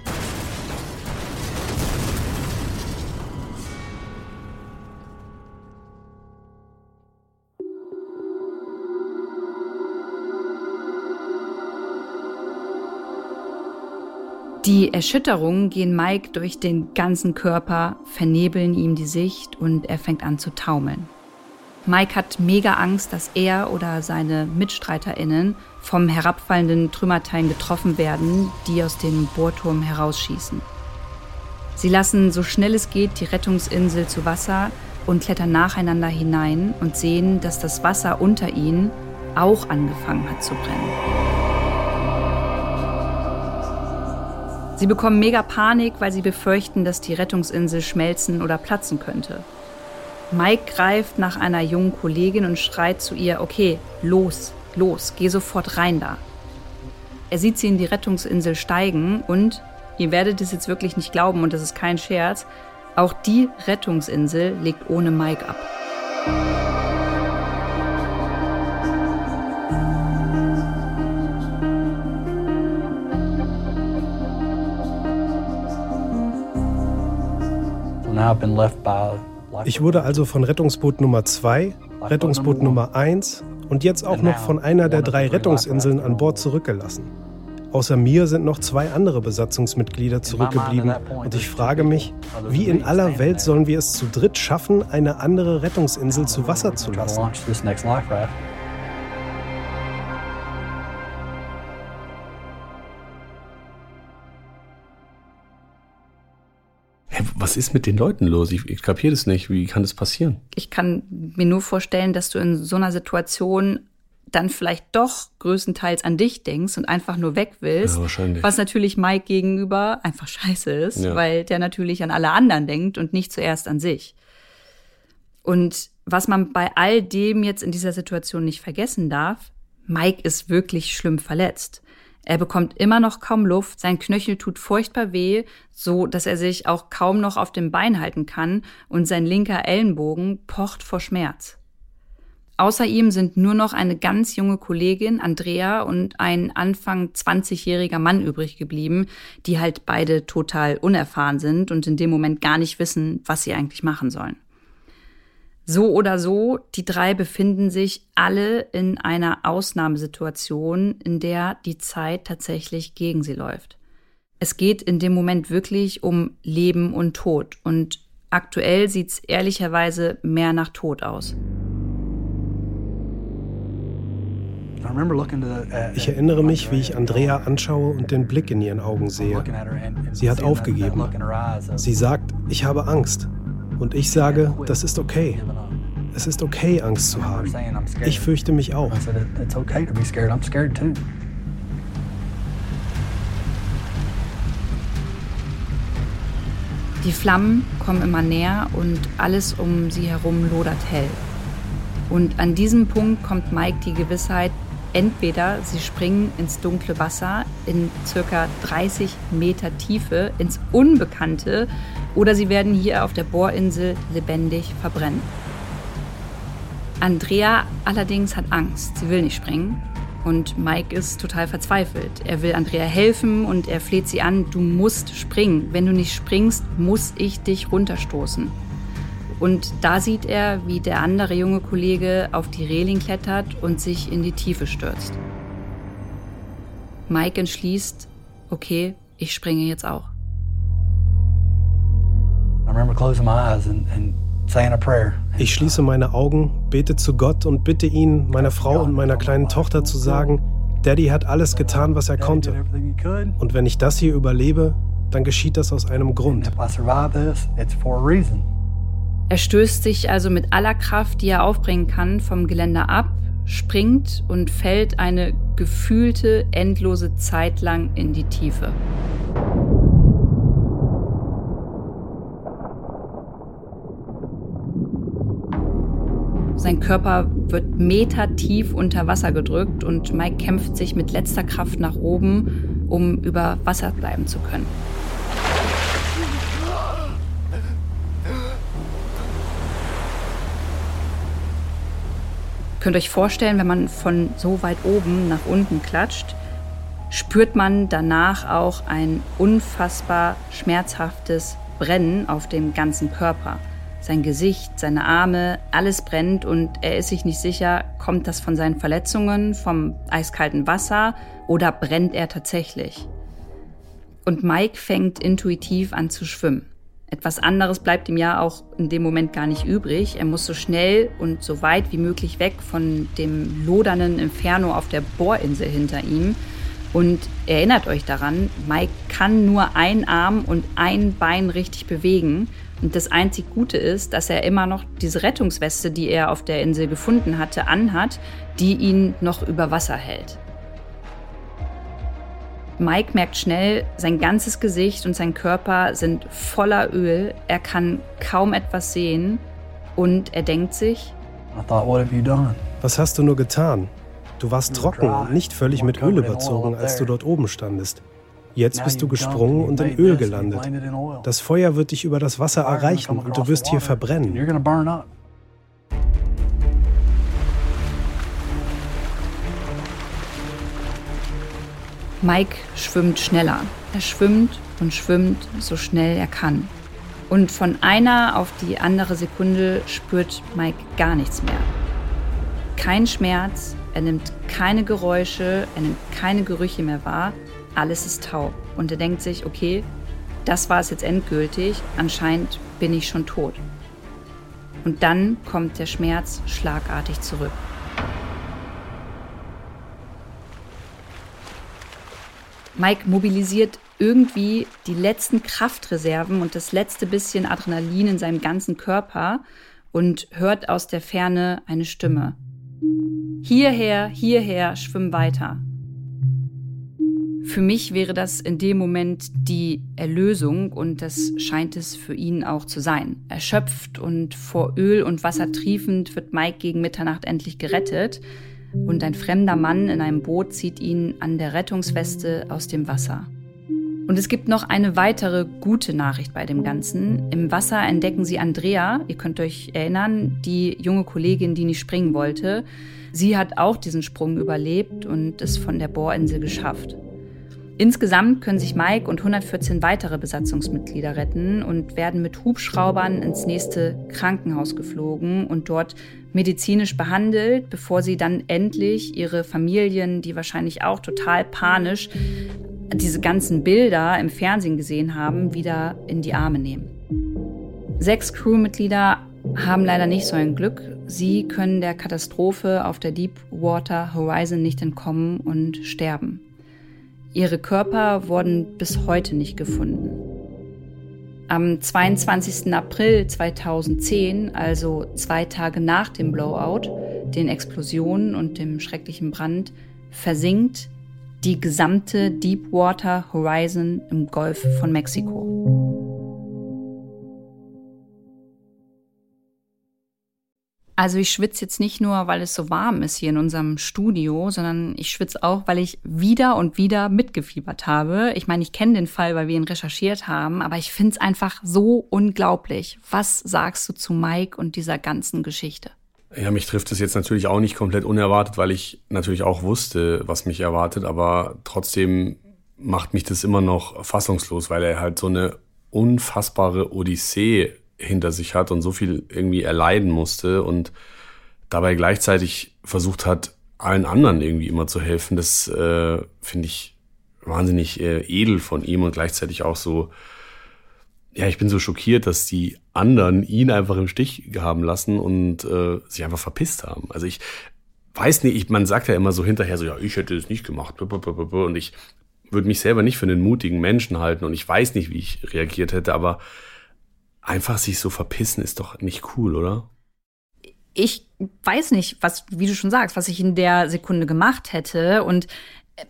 [SPEAKER 6] Die Erschütterungen gehen Mike durch den ganzen Körper, vernebeln ihm die Sicht und er fängt an zu taumeln. Mike hat mega Angst, dass er oder seine MitstreiterInnen vom herabfallenden Trümmerteilen getroffen werden, die aus dem Bohrturm herausschießen. Sie lassen so schnell es geht die Rettungsinsel zu Wasser und klettern nacheinander hinein und sehen, dass das Wasser unter ihnen auch angefangen hat zu brennen. Sie bekommen mega Panik, weil sie befürchten, dass die Rettungsinsel schmelzen oder platzen könnte. Mike greift nach einer jungen Kollegin und schreit zu ihr, okay, los, los, geh sofort rein da. Er sieht sie in die Rettungsinsel steigen und, ihr werdet es jetzt wirklich nicht glauben und das ist kein Scherz, auch die Rettungsinsel legt ohne Mike ab.
[SPEAKER 2] Ich wurde also von Rettungsboot Nummer 2, Rettungsboot Nummer 1 und jetzt auch noch von einer der drei Rettungsinseln an Bord zurückgelassen. Außer mir sind noch zwei andere Besatzungsmitglieder zurückgeblieben und ich frage mich, wie in aller Welt sollen wir es zu dritt schaffen, eine andere Rettungsinsel zu Wasser zu lassen?
[SPEAKER 5] Was ist mit den Leuten los? Ich, ich kapiere das nicht. Wie kann das passieren?
[SPEAKER 6] Ich kann mir nur vorstellen, dass du in so einer Situation dann vielleicht doch größtenteils an dich denkst und einfach nur weg willst. Ja, wahrscheinlich. Was natürlich Mike gegenüber einfach scheiße ist, ja. weil der natürlich an alle anderen denkt und nicht zuerst an sich. Und was man bei all dem jetzt in dieser Situation nicht vergessen darf, Mike ist wirklich schlimm verletzt. Er bekommt immer noch kaum Luft, sein Knöchel tut furchtbar weh, so dass er sich auch kaum noch auf dem Bein halten kann und sein linker Ellenbogen pocht vor Schmerz. Außer ihm sind nur noch eine ganz junge Kollegin, Andrea, und ein Anfang 20-jähriger Mann übrig geblieben, die halt beide total unerfahren sind und in dem Moment gar nicht wissen, was sie eigentlich machen sollen. So oder so, die drei befinden sich alle in einer Ausnahmesituation, in der die Zeit tatsächlich gegen sie läuft. Es geht in dem Moment wirklich um Leben und Tod und aktuell sieht es ehrlicherweise mehr nach Tod aus.
[SPEAKER 2] Ich erinnere mich, wie ich Andrea anschaue und den Blick in ihren Augen sehe. Sie hat aufgegeben. Sie sagt, ich habe Angst. Und ich sage, das ist okay. Es ist okay, Angst zu haben. Ich fürchte mich auch.
[SPEAKER 6] Die Flammen kommen immer näher und alles um sie herum lodert hell. Und an diesem Punkt kommt Mike die Gewissheit, entweder sie springen ins dunkle Wasser in circa 30 Meter Tiefe ins Unbekannte oder sie werden hier auf der Bohrinsel lebendig verbrennen. Andrea allerdings hat Angst, sie will nicht springen. Und Mike ist total verzweifelt. Er will Andrea helfen und er fleht sie an, du musst springen. Wenn du nicht springst, muss ich dich runterstoßen. Und da sieht er, wie der andere junge Kollege auf die Reling klettert und sich in die Tiefe stürzt. Mike entschließt, okay, ich springe jetzt auch.
[SPEAKER 2] Ich schließe meine Augen, bete zu Gott und bitte ihn, meiner Frau und meiner kleinen Tochter zu sagen, Daddy hat alles getan, was er konnte. Und wenn ich das hier überlebe, dann geschieht das aus einem Grund.
[SPEAKER 6] Er stößt sich also mit aller Kraft, die er aufbringen kann, vom Geländer ab, springt und fällt eine gefühlte endlose Zeit lang in die Tiefe. Sein Körper wird metertief unter Wasser gedrückt und Mike kämpft sich mit letzter Kraft nach oben, um über Wasser bleiben zu können. Könnt euch vorstellen, wenn man von so weit oben nach unten klatscht, spürt man danach auch ein unfassbar schmerzhaftes Brennen auf dem ganzen Körper. Sein Gesicht, seine Arme, alles brennt und er ist sich nicht sicher, kommt das von seinen Verletzungen, vom eiskalten Wasser oder brennt er tatsächlich? Und Mike fängt intuitiv an zu schwimmen. Etwas anderes bleibt ihm ja auch in dem Moment gar nicht übrig. Er muss so schnell und so weit wie möglich weg von dem lodernden Inferno auf der Bohrinsel hinter ihm. Und erinnert euch daran, Mike kann nur einen Arm und ein Bein richtig bewegen. Und das einzig Gute ist, dass er immer noch diese Rettungsweste, die er auf der Insel gefunden hatte, anhat, die ihn noch über Wasser hält. Mike merkt schnell, sein ganzes Gesicht und sein Körper sind voller Öl. Er kann kaum etwas sehen und er denkt sich,
[SPEAKER 2] was hast du nur getan? Du warst trocken und nicht völlig mit Öl überzogen, als du dort oben standest. Jetzt bist du gesprungen und in Öl gelandet. Das Feuer wird dich über das Wasser erreichen und du wirst hier verbrennen.
[SPEAKER 6] Mike schwimmt schneller. Er schwimmt und schwimmt so schnell er kann. Und von einer auf die andere Sekunde spürt Mike gar nichts mehr. Kein Schmerz, er nimmt keine Geräusche, er nimmt keine Gerüche mehr wahr. Alles ist taub. Und er denkt sich, okay, das war es jetzt endgültig. Anscheinend bin ich schon tot. Und dann kommt der Schmerz schlagartig zurück. Mike mobilisiert irgendwie die letzten Kraftreserven und das letzte bisschen Adrenalin in seinem ganzen Körper und hört aus der Ferne eine Stimme. Hierher, hierher, schwimm weiter. Für mich wäre das in dem Moment die Erlösung und das scheint es für ihn auch zu sein. Erschöpft und vor Öl und Wasser triefend wird Mike gegen Mitternacht endlich gerettet und ein fremder Mann in einem Boot zieht ihn an der Rettungsweste aus dem Wasser. Und es gibt noch eine weitere gute Nachricht bei dem Ganzen. Im Wasser entdecken sie Andrea, ihr könnt euch erinnern, die junge Kollegin, die nicht springen wollte. Sie hat auch diesen Sprung überlebt und es von der Bohrinsel geschafft. Insgesamt können sich Mike und 114 weitere Besatzungsmitglieder retten und werden mit Hubschraubern ins nächste Krankenhaus geflogen und dort medizinisch behandelt, bevor sie dann endlich ihre Familien, die wahrscheinlich auch total panisch diese ganzen Bilder im Fernsehen gesehen haben, wieder in die Arme nehmen. Sechs Crewmitglieder haben leider nicht so ein Glück. Sie können der Katastrophe auf der Deepwater Horizon nicht entkommen und sterben. Ihre Körper wurden bis heute nicht gefunden. Am 22. April 2010, also zwei Tage nach dem Blowout, den Explosionen und dem schrecklichen Brand, versinkt die gesamte Deepwater Horizon im Golf von Mexiko. Also ich schwitze jetzt nicht nur, weil es so warm ist hier in unserem Studio, sondern ich schwitze auch, weil ich wieder und wieder mitgefiebert habe. Ich meine, ich kenne den Fall, weil wir ihn recherchiert haben, aber ich finde es einfach so unglaublich. Was sagst du zu Mike und dieser ganzen Geschichte?
[SPEAKER 5] Ja, mich trifft es jetzt natürlich auch nicht komplett unerwartet, weil ich natürlich auch wusste, was mich erwartet, aber trotzdem macht mich das immer noch fassungslos, weil er halt so eine unfassbare Odyssee hinter sich hat und so viel irgendwie erleiden musste und dabei gleichzeitig versucht hat, allen anderen irgendwie immer zu helfen. Das äh, finde ich wahnsinnig äh, edel von ihm und gleichzeitig auch so, ja, ich bin so schockiert, dass die anderen ihn einfach im Stich haben lassen und äh, sich einfach verpisst haben. Also ich weiß nicht, ich, man sagt ja immer so hinterher so, ja, ich hätte es nicht gemacht. Und ich würde mich selber nicht für einen mutigen Menschen halten und ich weiß nicht, wie ich reagiert hätte, aber einfach sich so verpissen ist doch nicht cool, oder?
[SPEAKER 6] Ich weiß nicht, was, wie du schon sagst, was ich in der Sekunde gemacht hätte. Und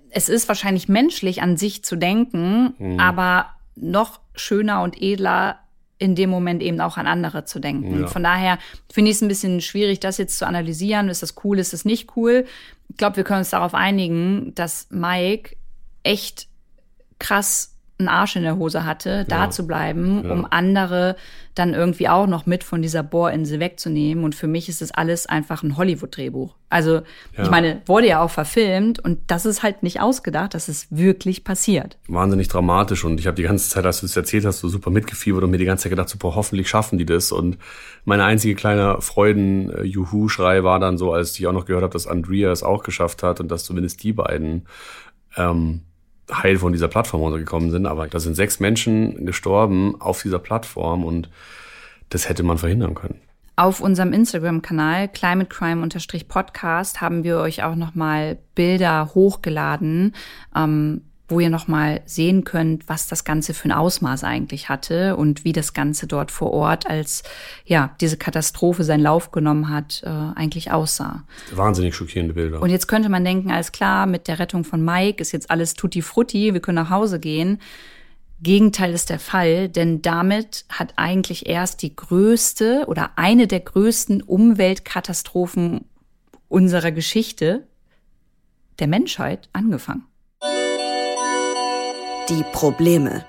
[SPEAKER 6] es ist wahrscheinlich menschlich an sich zu denken, mhm. aber noch schöner und edler in dem Moment eben auch an andere zu denken. Ja. Von daher finde ich es ein bisschen schwierig, das jetzt zu analysieren. Ist das cool, ist das nicht cool? Ich glaube, wir können uns darauf einigen, dass Mike echt krass einen Arsch in der Hose hatte, da ja. zu bleiben, ja. um andere dann irgendwie auch noch mit von dieser Bohrinsel wegzunehmen. Und für mich ist das alles einfach ein Hollywood-Drehbuch. Also, ja. ich meine, wurde ja auch verfilmt und das ist halt nicht ausgedacht, das ist wirklich passiert.
[SPEAKER 5] Wahnsinnig dramatisch und ich habe die ganze Zeit, als du es erzählt hast, so super mitgefiebert und mir die ganze Zeit gedacht, super, hoffentlich schaffen die das. Und meine einzige kleine Freuden-Juhu-Schrei war dann so, als ich auch noch gehört habe, dass Andrea es auch geschafft hat und dass zumindest die beiden ähm, heil von dieser Plattform runtergekommen sind. Aber da sind sechs Menschen gestorben auf dieser Plattform und das hätte man verhindern können.
[SPEAKER 6] Auf unserem Instagram-Kanal climatecrime-podcast haben wir euch auch nochmal Bilder hochgeladen, ähm, wo ihr nochmal sehen könnt, was das Ganze für ein Ausmaß eigentlich hatte und wie das Ganze dort vor Ort, als ja diese Katastrophe seinen Lauf genommen hat, äh, eigentlich aussah.
[SPEAKER 5] Wahnsinnig schockierende Bilder.
[SPEAKER 6] Und jetzt könnte man denken, alles klar, mit der Rettung von Mike ist jetzt alles tutti frutti, wir können nach Hause gehen. Gegenteil ist der Fall, denn damit hat eigentlich erst die größte oder eine der größten Umweltkatastrophen unserer Geschichte der Menschheit angefangen
[SPEAKER 4] die Probleme.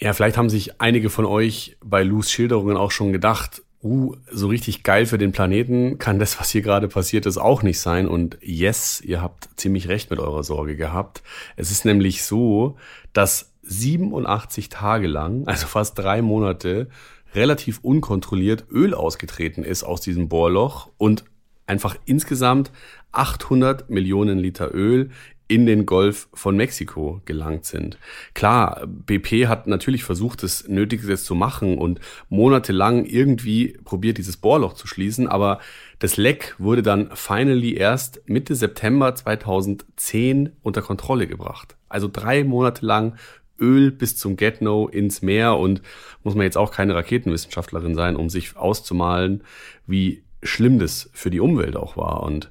[SPEAKER 5] Ja, vielleicht haben sich einige von euch bei Lus Schilderungen auch schon gedacht, uh, so richtig geil für den Planeten kann das, was hier gerade passiert ist, auch nicht sein. Und yes, ihr habt ziemlich recht mit eurer Sorge gehabt. Es ist nämlich so, dass 87 Tage lang, also fast drei Monate, relativ unkontrolliert Öl ausgetreten ist aus diesem Bohrloch und einfach insgesamt 800 Millionen Liter Öl in den Golf von Mexiko gelangt sind. Klar, BP hat natürlich versucht, das Nötige jetzt zu machen und monatelang irgendwie probiert, dieses Bohrloch zu schließen, aber das Leck wurde dann finally erst Mitte September 2010 unter Kontrolle gebracht. Also drei Monate lang Öl bis zum Get-No ins Meer und muss man jetzt auch keine Raketenwissenschaftlerin sein, um sich auszumalen, wie schlimm das für die Umwelt auch war. Und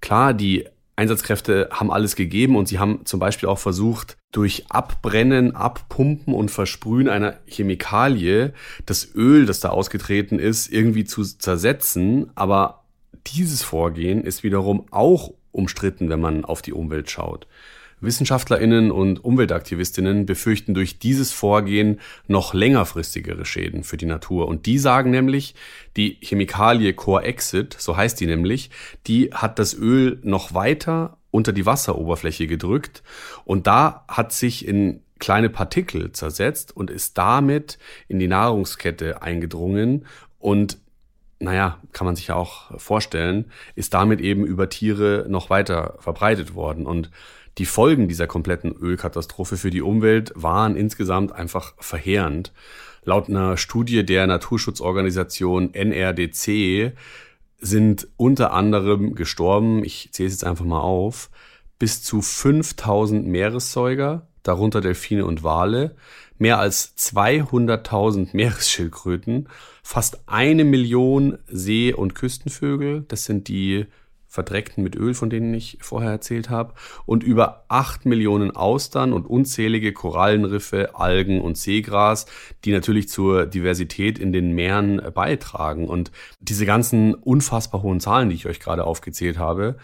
[SPEAKER 5] klar, die Einsatzkräfte haben alles gegeben und sie haben zum Beispiel auch versucht, durch Abbrennen, Abpumpen und Versprühen einer Chemikalie das Öl, das da ausgetreten ist, irgendwie zu zersetzen. Aber dieses Vorgehen ist wiederum auch umstritten, wenn man auf die Umwelt schaut. Wissenschaftlerinnen und Umweltaktivistinnen befürchten durch dieses Vorgehen noch längerfristigere Schäden für die Natur. Und die sagen nämlich, die Chemikalie Core-Exit, so heißt die nämlich, die hat das Öl noch weiter unter die Wasseroberfläche gedrückt und da hat sich in kleine Partikel zersetzt und ist damit in die Nahrungskette eingedrungen und naja, kann man sich ja auch vorstellen, ist damit eben über Tiere noch weiter verbreitet worden. Und die Folgen dieser kompletten Ölkatastrophe für die Umwelt waren insgesamt einfach verheerend. Laut einer Studie der Naturschutzorganisation NRDC sind unter anderem gestorben, ich zähle es jetzt einfach mal auf, bis zu 5000 Meeressäuger, darunter Delfine und Wale, mehr als 200.000 Meeresschildkröten, fast eine Million See- und Küstenvögel, das sind die verdreckten mit Öl, von denen ich vorher erzählt habe, und über acht Millionen Austern und unzählige Korallenriffe, Algen und Seegras, die natürlich zur Diversität in den Meeren beitragen. Und diese ganzen unfassbar hohen Zahlen, die ich euch gerade aufgezählt habe,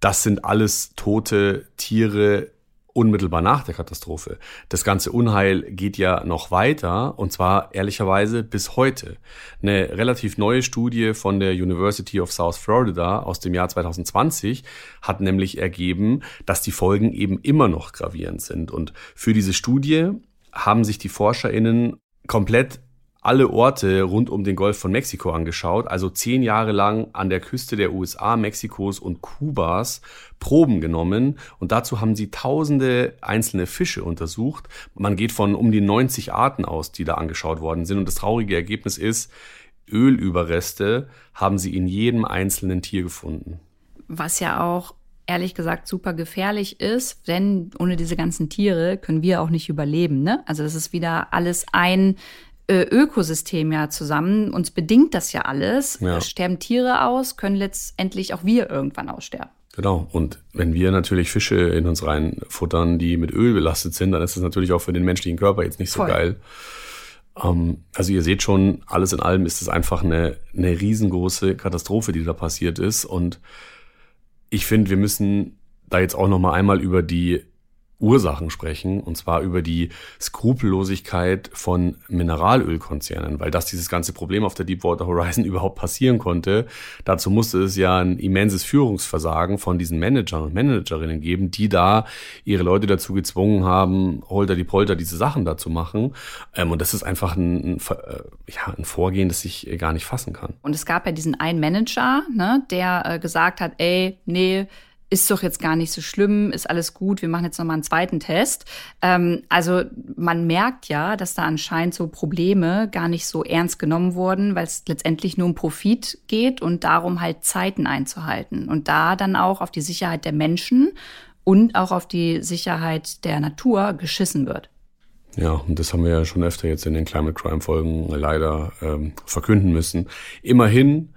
[SPEAKER 5] das sind alles tote Tiere, unmittelbar nach der Katastrophe. Das ganze Unheil geht ja noch weiter und zwar ehrlicherweise bis heute. Eine relativ neue Studie von der University of South Florida aus dem Jahr 2020 hat nämlich ergeben, dass die Folgen eben immer noch gravierend sind. Und für diese Studie haben sich die ForscherInnen komplett alle Orte rund um den Golf von Mexiko angeschaut, also zehn Jahre lang an der Küste der USA, Mexikos und Kubas Proben genommen und dazu haben sie tausende einzelne Fische untersucht. Man geht von um die 90 Arten aus, die da angeschaut worden sind und das traurige Ergebnis ist, Ölüberreste haben sie in jedem einzelnen Tier gefunden.
[SPEAKER 6] Was ja auch ehrlich gesagt super gefährlich ist, denn ohne diese ganzen Tiere können wir auch nicht überleben. Ne? Also das ist wieder alles ein Ökosystem ja zusammen. Uns bedingt das ja alles. Ja. Sterben Tiere aus, können letztendlich auch wir irgendwann aussterben.
[SPEAKER 5] Genau. Und wenn wir natürlich Fische in uns reinfuttern, die mit Öl belastet sind, dann ist das natürlich auch für den menschlichen Körper jetzt nicht so Voll. geil. Ähm, also ihr seht schon, alles in allem ist es einfach eine, eine riesengroße Katastrophe, die da passiert ist. Und ich finde, wir müssen da jetzt auch noch mal einmal über die Ursachen sprechen, und zwar über die Skrupellosigkeit von Mineralölkonzernen, weil das dieses ganze Problem auf der Deepwater Horizon überhaupt passieren konnte. Dazu musste es ja ein immenses Führungsversagen von diesen Managern und Managerinnen geben, die da ihre Leute dazu gezwungen haben, holter die Polter diese Sachen da zu machen. Ähm, und das ist einfach ein, ein, äh, ja, ein Vorgehen, das ich gar nicht fassen kann.
[SPEAKER 6] Und es gab ja diesen einen Manager, ne, der äh, gesagt hat, ey, nee, ist doch jetzt gar nicht so schlimm, ist alles gut, wir machen jetzt nochmal einen zweiten Test. Ähm, also man merkt ja, dass da anscheinend so Probleme gar nicht so ernst genommen wurden, weil es letztendlich nur um Profit geht und darum halt Zeiten einzuhalten. Und da dann auch auf die Sicherheit der Menschen und auch auf die Sicherheit der Natur geschissen wird.
[SPEAKER 5] Ja, und das haben wir ja schon öfter jetzt in den Climate Crime Folgen leider ähm, verkünden müssen. Immerhin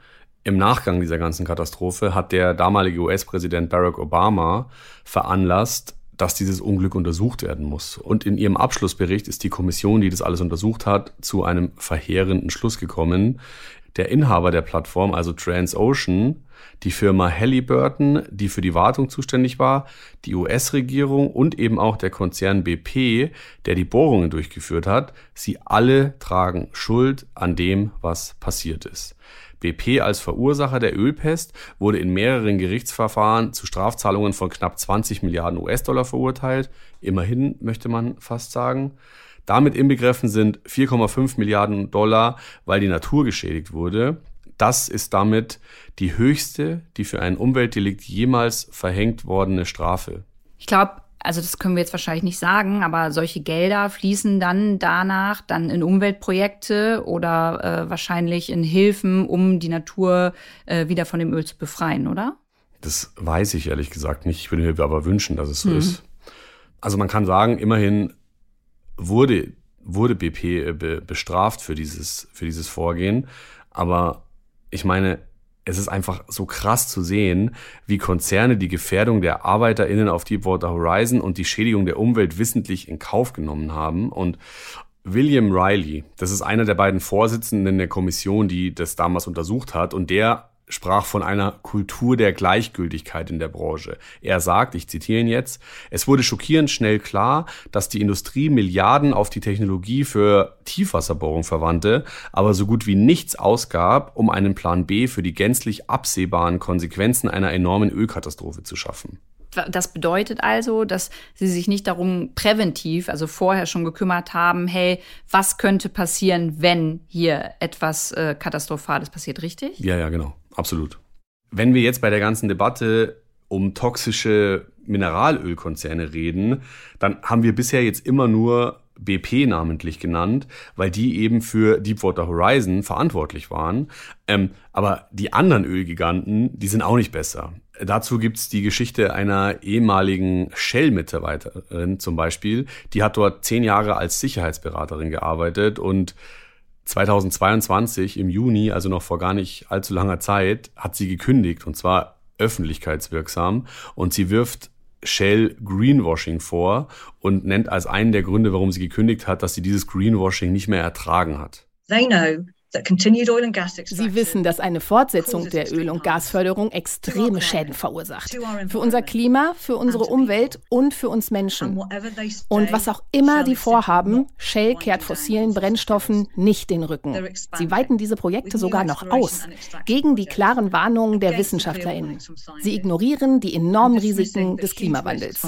[SPEAKER 5] im Nachgang dieser ganzen Katastrophe hat der damalige US-Präsident Barack Obama veranlasst, dass dieses Unglück untersucht werden muss. Und in ihrem Abschlussbericht ist die Kommission, die das alles untersucht hat, zu einem verheerenden Schluss gekommen. Der Inhaber der Plattform, also Transocean, die Firma Halliburton, die für die Wartung zuständig war, die US-Regierung und eben auch der Konzern BP, der die Bohrungen durchgeführt hat, sie alle tragen Schuld an dem, was passiert ist. BP als Verursacher der Ölpest wurde in mehreren Gerichtsverfahren zu Strafzahlungen von knapp 20 Milliarden US-Dollar verurteilt. Immerhin möchte man fast sagen. Damit inbegriffen sind 4,5 Milliarden Dollar, weil die Natur geschädigt wurde. Das ist damit die höchste, die für ein Umweltdelikt jemals verhängt worden Strafe.
[SPEAKER 6] Ich glaube, also das können wir jetzt wahrscheinlich nicht sagen, aber solche Gelder fließen dann danach dann in Umweltprojekte oder äh, wahrscheinlich in Hilfen, um die Natur äh, wieder von dem Öl zu befreien, oder?
[SPEAKER 5] Das weiß ich ehrlich gesagt nicht. Ich würde mir aber wünschen, dass es so mhm. ist. Also man kann sagen, immerhin wurde, wurde BP äh, be, bestraft für dieses, für dieses Vorgehen. Aber ich meine, es ist einfach so krass zu sehen, wie Konzerne die Gefährdung der ArbeiterInnen auf Deepwater Horizon und die Schädigung der Umwelt wissentlich in Kauf genommen haben. Und William Riley, das ist einer der beiden Vorsitzenden der Kommission, die das damals untersucht hat, und der sprach von einer Kultur der Gleichgültigkeit in der Branche. Er sagt, ich zitiere ihn jetzt, es wurde schockierend schnell klar, dass die Industrie Milliarden auf die Technologie für Tiefwasserbohrung verwandte, aber so gut wie nichts ausgab, um einen Plan B für die gänzlich absehbaren Konsequenzen einer enormen Ölkatastrophe zu schaffen.
[SPEAKER 6] Das bedeutet also, dass sie sich nicht darum präventiv, also vorher schon gekümmert haben, hey, was könnte passieren, wenn hier etwas äh, Katastrophales passiert, richtig?
[SPEAKER 5] Ja, ja, genau. Absolut. Wenn wir jetzt bei der ganzen Debatte um toxische Mineralölkonzerne reden, dann haben wir bisher jetzt immer nur BP namentlich genannt, weil die eben für Deepwater Horizon verantwortlich waren. Ähm, aber die anderen Ölgiganten, die sind auch nicht besser. Dazu gibt's die Geschichte einer ehemaligen Shell-Mitarbeiterin zum Beispiel. Die hat dort zehn Jahre als Sicherheitsberaterin gearbeitet und 2022 im Juni, also noch vor gar nicht allzu langer Zeit, hat sie gekündigt und zwar öffentlichkeitswirksam und sie wirft Shell Greenwashing vor und nennt als einen der Gründe, warum sie gekündigt hat, dass sie dieses Greenwashing nicht mehr ertragen hat.
[SPEAKER 1] They know Sie wissen, dass eine Fortsetzung der Öl- und Gasförderung extreme Schäden verursacht. Für unser Klima, für unsere Umwelt und für uns Menschen. Und was auch immer die vorhaben, Shell kehrt fossilen Brennstoffen nicht den Rücken. Sie weiten diese Projekte sogar noch aus, gegen die klaren Warnungen der WissenschaftlerInnen. Sie ignorieren die enormen Risiken des Klimawandels.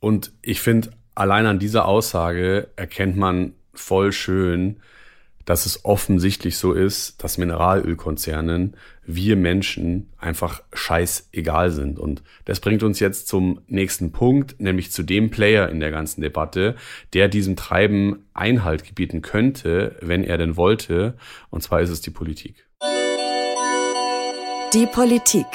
[SPEAKER 5] Und ich finde, allein an dieser Aussage erkennt man voll schön, dass es offensichtlich so ist, dass Mineralölkonzernen, wir Menschen einfach scheißegal sind. Und das bringt uns jetzt zum nächsten Punkt, nämlich zu dem Player in der ganzen Debatte, der diesem Treiben Einhalt gebieten könnte, wenn er denn wollte. Und zwar ist es die Politik.
[SPEAKER 4] Die Politik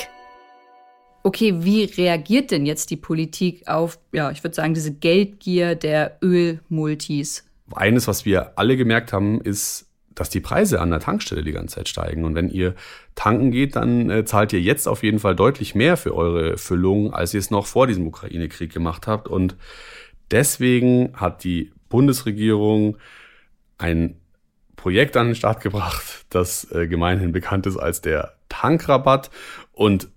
[SPEAKER 6] okay, wie reagiert denn jetzt die Politik auf, ja, ich würde sagen, diese Geldgier der Ölmultis?
[SPEAKER 5] Eines, was wir alle gemerkt haben, ist, dass die Preise an der Tankstelle die ganze Zeit steigen. Und wenn ihr tanken geht, dann äh, zahlt ihr jetzt auf jeden Fall deutlich mehr für eure Füllung, als ihr es noch vor diesem Ukraine-Krieg gemacht habt. Und deswegen hat die Bundesregierung ein Projekt an den Start gebracht, das äh, gemeinhin bekannt ist als der Tankrabatt. Und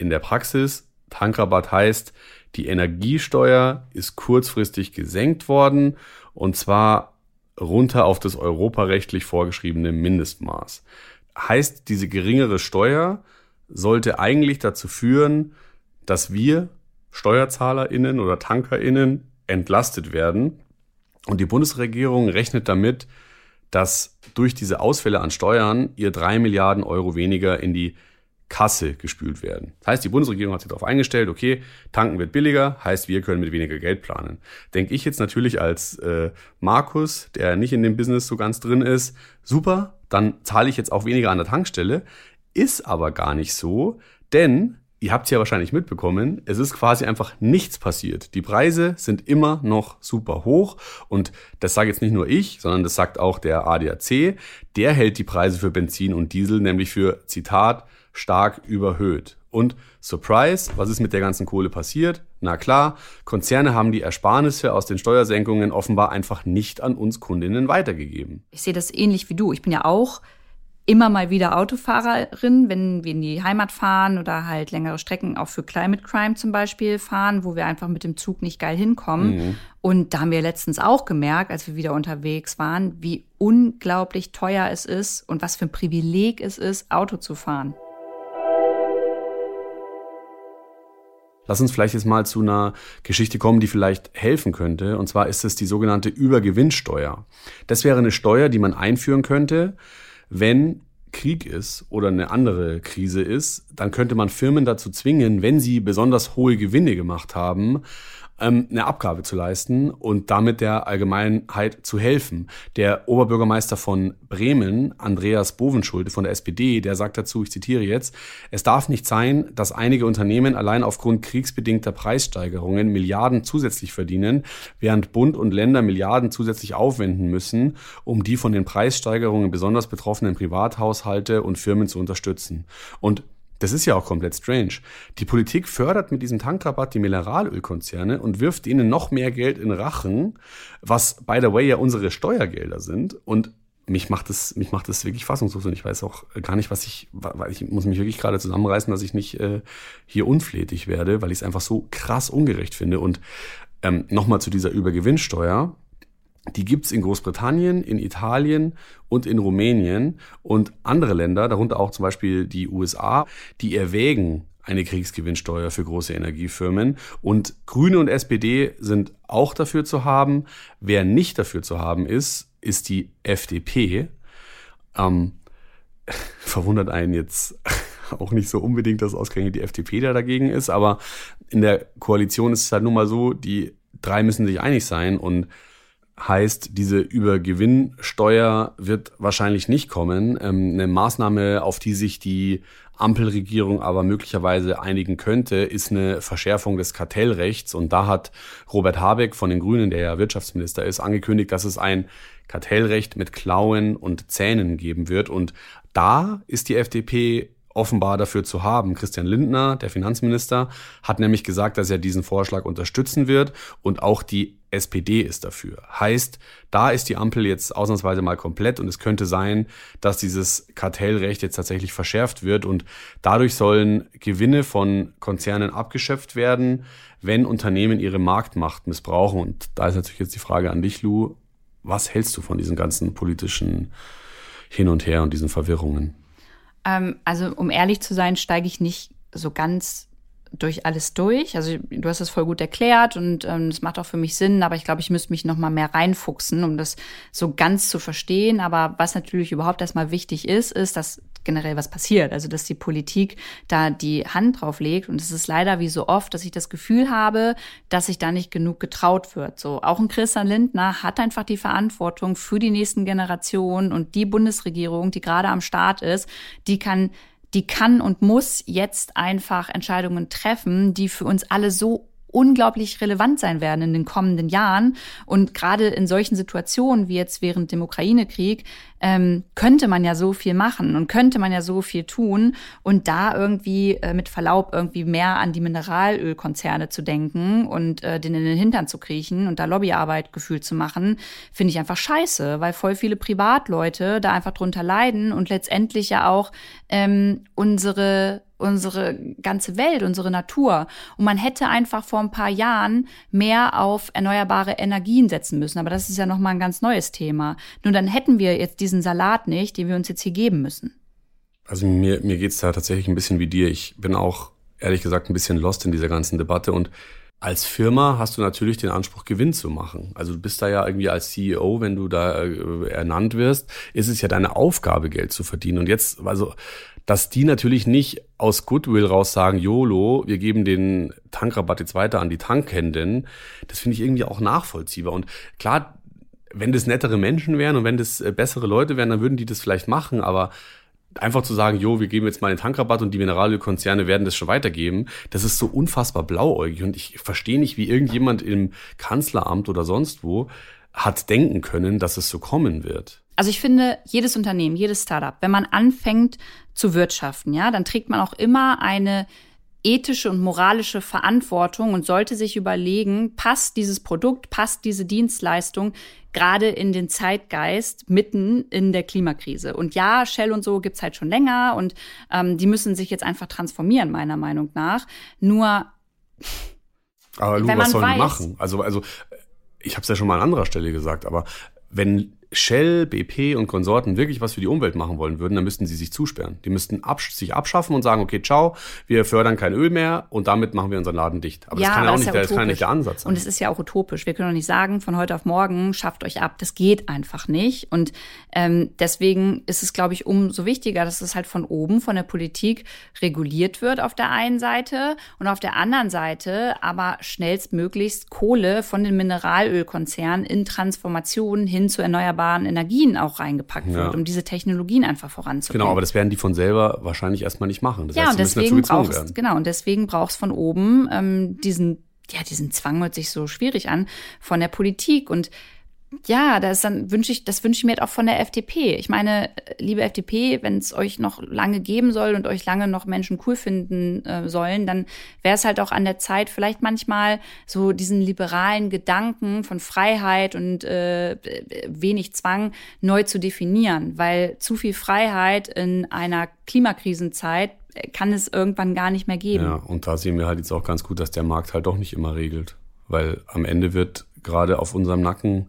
[SPEAKER 5] in der Praxis, Tankrabatt heißt, die Energiesteuer ist kurzfristig gesenkt worden und zwar runter auf das europarechtlich vorgeschriebene Mindestmaß. Heißt, diese geringere Steuer sollte eigentlich dazu führen, dass wir SteuerzahlerInnen oder TankerInnen entlastet werden. Und die Bundesregierung rechnet damit, dass durch diese Ausfälle an Steuern ihr drei Milliarden Euro weniger in die Kasse gespült werden. Das heißt, die Bundesregierung hat sich darauf eingestellt, okay, tanken wird billiger, heißt, wir können mit weniger Geld planen. Denke ich jetzt natürlich als äh, Markus, der nicht in dem Business so ganz drin ist, super, dann zahle ich jetzt auch weniger an der Tankstelle. Ist aber gar nicht so, denn ihr habt es ja wahrscheinlich mitbekommen, es ist quasi einfach nichts passiert. Die Preise sind immer noch super hoch und das sage jetzt nicht nur ich, sondern das sagt auch der ADAC. Der hält die Preise für Benzin und Diesel nämlich für, Zitat, stark überhöht. Und Surprise, was ist mit der ganzen Kohle passiert? Na klar, Konzerne haben die Ersparnisse aus den Steuersenkungen offenbar einfach nicht an uns Kundinnen weitergegeben.
[SPEAKER 6] Ich sehe das ähnlich wie du. Ich bin ja auch immer mal wieder Autofahrerin, wenn wir in die Heimat fahren oder halt längere Strecken auch für Climate Crime zum Beispiel fahren, wo wir einfach mit dem Zug nicht geil hinkommen. Mhm. Und da haben wir letztens auch gemerkt, als wir wieder unterwegs waren, wie unglaublich teuer es ist und was für ein Privileg es ist, Auto zu fahren.
[SPEAKER 5] Lass uns vielleicht jetzt mal zu einer Geschichte kommen, die vielleicht helfen könnte. Und zwar ist es die sogenannte Übergewinnsteuer. Das wäre eine Steuer, die man einführen könnte, wenn Krieg ist oder eine andere Krise ist, dann könnte man Firmen dazu zwingen, wenn sie besonders hohe Gewinne gemacht haben, ähm, eine Abgabe zu leisten und damit der Allgemeinheit zu helfen. Der Oberbürgermeister von Bremen, Andreas Bovenschulte von der SPD, der sagt dazu, ich zitiere jetzt, es darf nicht sein, dass einige Unternehmen allein aufgrund kriegsbedingter Preissteigerungen Milliarden zusätzlich verdienen, während Bund und Länder Milliarden zusätzlich aufwenden müssen, um die von den Preissteigerungen besonders betroffenen Privathaushalte und Firmen zu unterstützen. Und das ist ja auch komplett strange. Die Politik fördert mit diesem Tankrabatt die Mineralölkonzerne und wirft ihnen noch mehr Geld in Rachen, was by the way ja unsere Steuergelder sind. Und mich macht es mich macht es wirklich fassungslos und ich weiß auch gar nicht, was ich, weil ich muss mich wirklich gerade zusammenreißen, dass ich nicht äh, hier unflätig werde, weil ich es einfach so krass ungerecht finde. Und ähm, nochmal zu dieser Übergewinnsteuer. Die gibt's in Großbritannien, in Italien und in Rumänien und andere Länder, darunter auch zum Beispiel die USA, die erwägen eine Kriegsgewinnsteuer für große Energiefirmen. Und Grüne und SPD sind auch dafür zu haben. Wer nicht dafür zu haben ist, ist die FDP. Ähm, verwundert einen jetzt auch nicht so unbedingt, dass ausgerechnet die FDP da dagegen ist, aber in der Koalition ist es halt nun mal so, die drei müssen sich einig sein und heißt, diese Übergewinnsteuer wird wahrscheinlich nicht kommen. Ähm, eine Maßnahme, auf die sich die Ampelregierung aber möglicherweise einigen könnte, ist eine Verschärfung des Kartellrechts. Und da hat Robert Habeck von den Grünen, der ja Wirtschaftsminister ist, angekündigt, dass es ein Kartellrecht mit Klauen und Zähnen geben wird. Und da ist die FDP offenbar dafür zu haben. Christian Lindner, der Finanzminister, hat nämlich gesagt, dass er diesen Vorschlag unterstützen wird und auch die SPD ist dafür. Heißt, da ist die Ampel jetzt ausnahmsweise mal komplett und es könnte sein, dass dieses Kartellrecht jetzt tatsächlich verschärft wird und dadurch sollen Gewinne von Konzernen abgeschöpft werden, wenn Unternehmen ihre Marktmacht missbrauchen. Und da ist natürlich jetzt die Frage an dich, Lou, was hältst du von diesen ganzen politischen Hin und Her und diesen Verwirrungen?
[SPEAKER 6] Ähm, also um ehrlich zu sein, steige ich nicht so ganz durch alles durch. Also du hast es voll gut erklärt und ähm, es ähm, macht auch für mich Sinn, aber ich glaube, ich müsste mich noch mal mehr reinfuchsen, um das so ganz zu verstehen. Aber was natürlich überhaupt erstmal wichtig ist, ist, dass generell was passiert. Also dass die Politik da die Hand drauf legt. Und es ist leider wie so oft, dass ich das Gefühl habe, dass sich da nicht genug getraut wird. So auch ein Christian Lindner hat einfach die Verantwortung für die nächsten Generationen und die Bundesregierung, die gerade am Start ist, die kann die kann und muss jetzt einfach Entscheidungen treffen, die für uns alle so unglaublich relevant sein werden in den kommenden Jahren. Und gerade in solchen Situationen wie jetzt während dem Ukraine-Krieg ähm, könnte man ja so viel machen und könnte man ja so viel tun und da irgendwie äh, mit Verlaub irgendwie mehr an die Mineralölkonzerne zu denken und äh, denen in den Hintern zu kriechen und da Lobbyarbeit gefühlt zu machen, finde ich einfach scheiße, weil voll viele Privatleute da einfach drunter leiden und letztendlich ja auch ähm, unsere unsere ganze Welt, unsere Natur. Und man hätte einfach vor ein paar Jahren mehr auf erneuerbare Energien setzen müssen. Aber das ist ja nochmal ein ganz neues Thema. Nur dann hätten wir jetzt diesen Salat nicht, den wir uns jetzt hier geben müssen.
[SPEAKER 5] Also mir, mir geht's da tatsächlich ein bisschen wie dir. Ich bin auch ehrlich gesagt ein bisschen lost in dieser ganzen Debatte und als Firma hast du natürlich den Anspruch, Gewinn zu machen. Also du bist da ja irgendwie als CEO, wenn du da äh, ernannt wirst, ist es ja deine Aufgabe, Geld zu verdienen. Und jetzt, also, dass die natürlich nicht aus Goodwill raus sagen, YOLO, wir geben den Tankrabatt jetzt weiter an die Tankhänden, das finde ich irgendwie auch nachvollziehbar. Und klar, wenn das nettere Menschen wären und wenn das äh, bessere Leute wären, dann würden die das vielleicht machen, aber einfach zu sagen, jo, wir geben jetzt mal den Tankrabatt und die Mineralölkonzerne werden das schon weitergeben, das ist so unfassbar blauäugig und ich verstehe nicht, wie irgendjemand im Kanzleramt oder sonst wo hat denken können, dass es so kommen wird.
[SPEAKER 6] Also ich finde, jedes Unternehmen, jedes Startup, wenn man anfängt zu wirtschaften, ja, dann trägt man auch immer eine ethische und moralische Verantwortung und sollte sich überlegen, passt dieses Produkt, passt diese Dienstleistung gerade in den Zeitgeist mitten in der Klimakrise. Und ja, Shell und so gibt's halt schon länger und ähm, die müssen sich jetzt einfach transformieren, meiner Meinung nach. Nur
[SPEAKER 5] aber Lu, was sollen die machen? Also, also ich habe es ja schon mal an anderer Stelle gesagt, aber wenn Shell, BP und Konsorten wirklich was für die Umwelt machen wollen würden, dann müssten sie sich zusperren. Die müssten absch sich abschaffen und sagen, okay, ciao, wir fördern kein Öl mehr und damit machen wir unseren Laden dicht. Aber ja, das kann ja auch nicht, ja der, das kann nicht der Ansatz sein.
[SPEAKER 6] Und es ist ja auch utopisch. Wir können doch nicht sagen, von heute auf morgen schafft euch ab. Das geht einfach nicht. Und ähm, deswegen ist es, glaube ich, umso wichtiger, dass es halt von oben, von der Politik reguliert wird auf der einen Seite und auf der anderen Seite aber schnellstmöglichst Kohle von den Mineralölkonzernen in Transformation hin zu erneuerbaren erneuerbaren Energien auch reingepackt ja. wird, um diese Technologien einfach voranzubringen.
[SPEAKER 5] Genau, aber das werden die von selber wahrscheinlich erstmal nicht machen. Das
[SPEAKER 6] ja, heißt, und deswegen brauchst genau und deswegen brauchst von oben ähm, diesen ja diesen Zwang hört sich so schwierig an von der Politik und ja, das dann wünsche ich, das wünsche ich mir halt auch von der FDP. Ich meine, liebe FDP, wenn es euch noch lange geben soll und euch lange noch Menschen cool finden äh, sollen, dann wäre es halt auch an der Zeit, vielleicht manchmal so diesen liberalen Gedanken von Freiheit und äh, wenig Zwang neu zu definieren, weil zu viel Freiheit in einer Klimakrisenzeit kann es irgendwann gar nicht mehr geben.
[SPEAKER 5] Ja, und da sehen wir halt jetzt auch ganz gut, dass der Markt halt doch nicht immer regelt, weil am Ende wird gerade auf unserem Nacken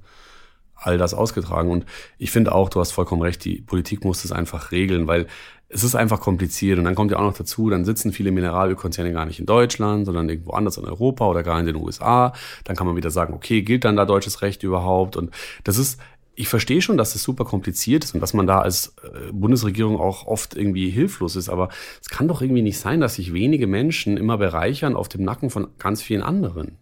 [SPEAKER 5] all das ausgetragen. Und ich finde auch, du hast vollkommen recht, die Politik muss das einfach regeln, weil es ist einfach kompliziert. Und dann kommt ja auch noch dazu, dann sitzen viele Mineralölkonzerne gar nicht in Deutschland, sondern irgendwo anders in Europa oder gar in den USA. Dann kann man wieder sagen, okay, gilt dann da deutsches Recht überhaupt? Und das ist, ich verstehe schon, dass es super kompliziert ist und dass man da als äh, Bundesregierung auch oft irgendwie hilflos ist, aber es kann doch irgendwie nicht sein, dass sich wenige Menschen immer bereichern auf dem Nacken von ganz vielen anderen.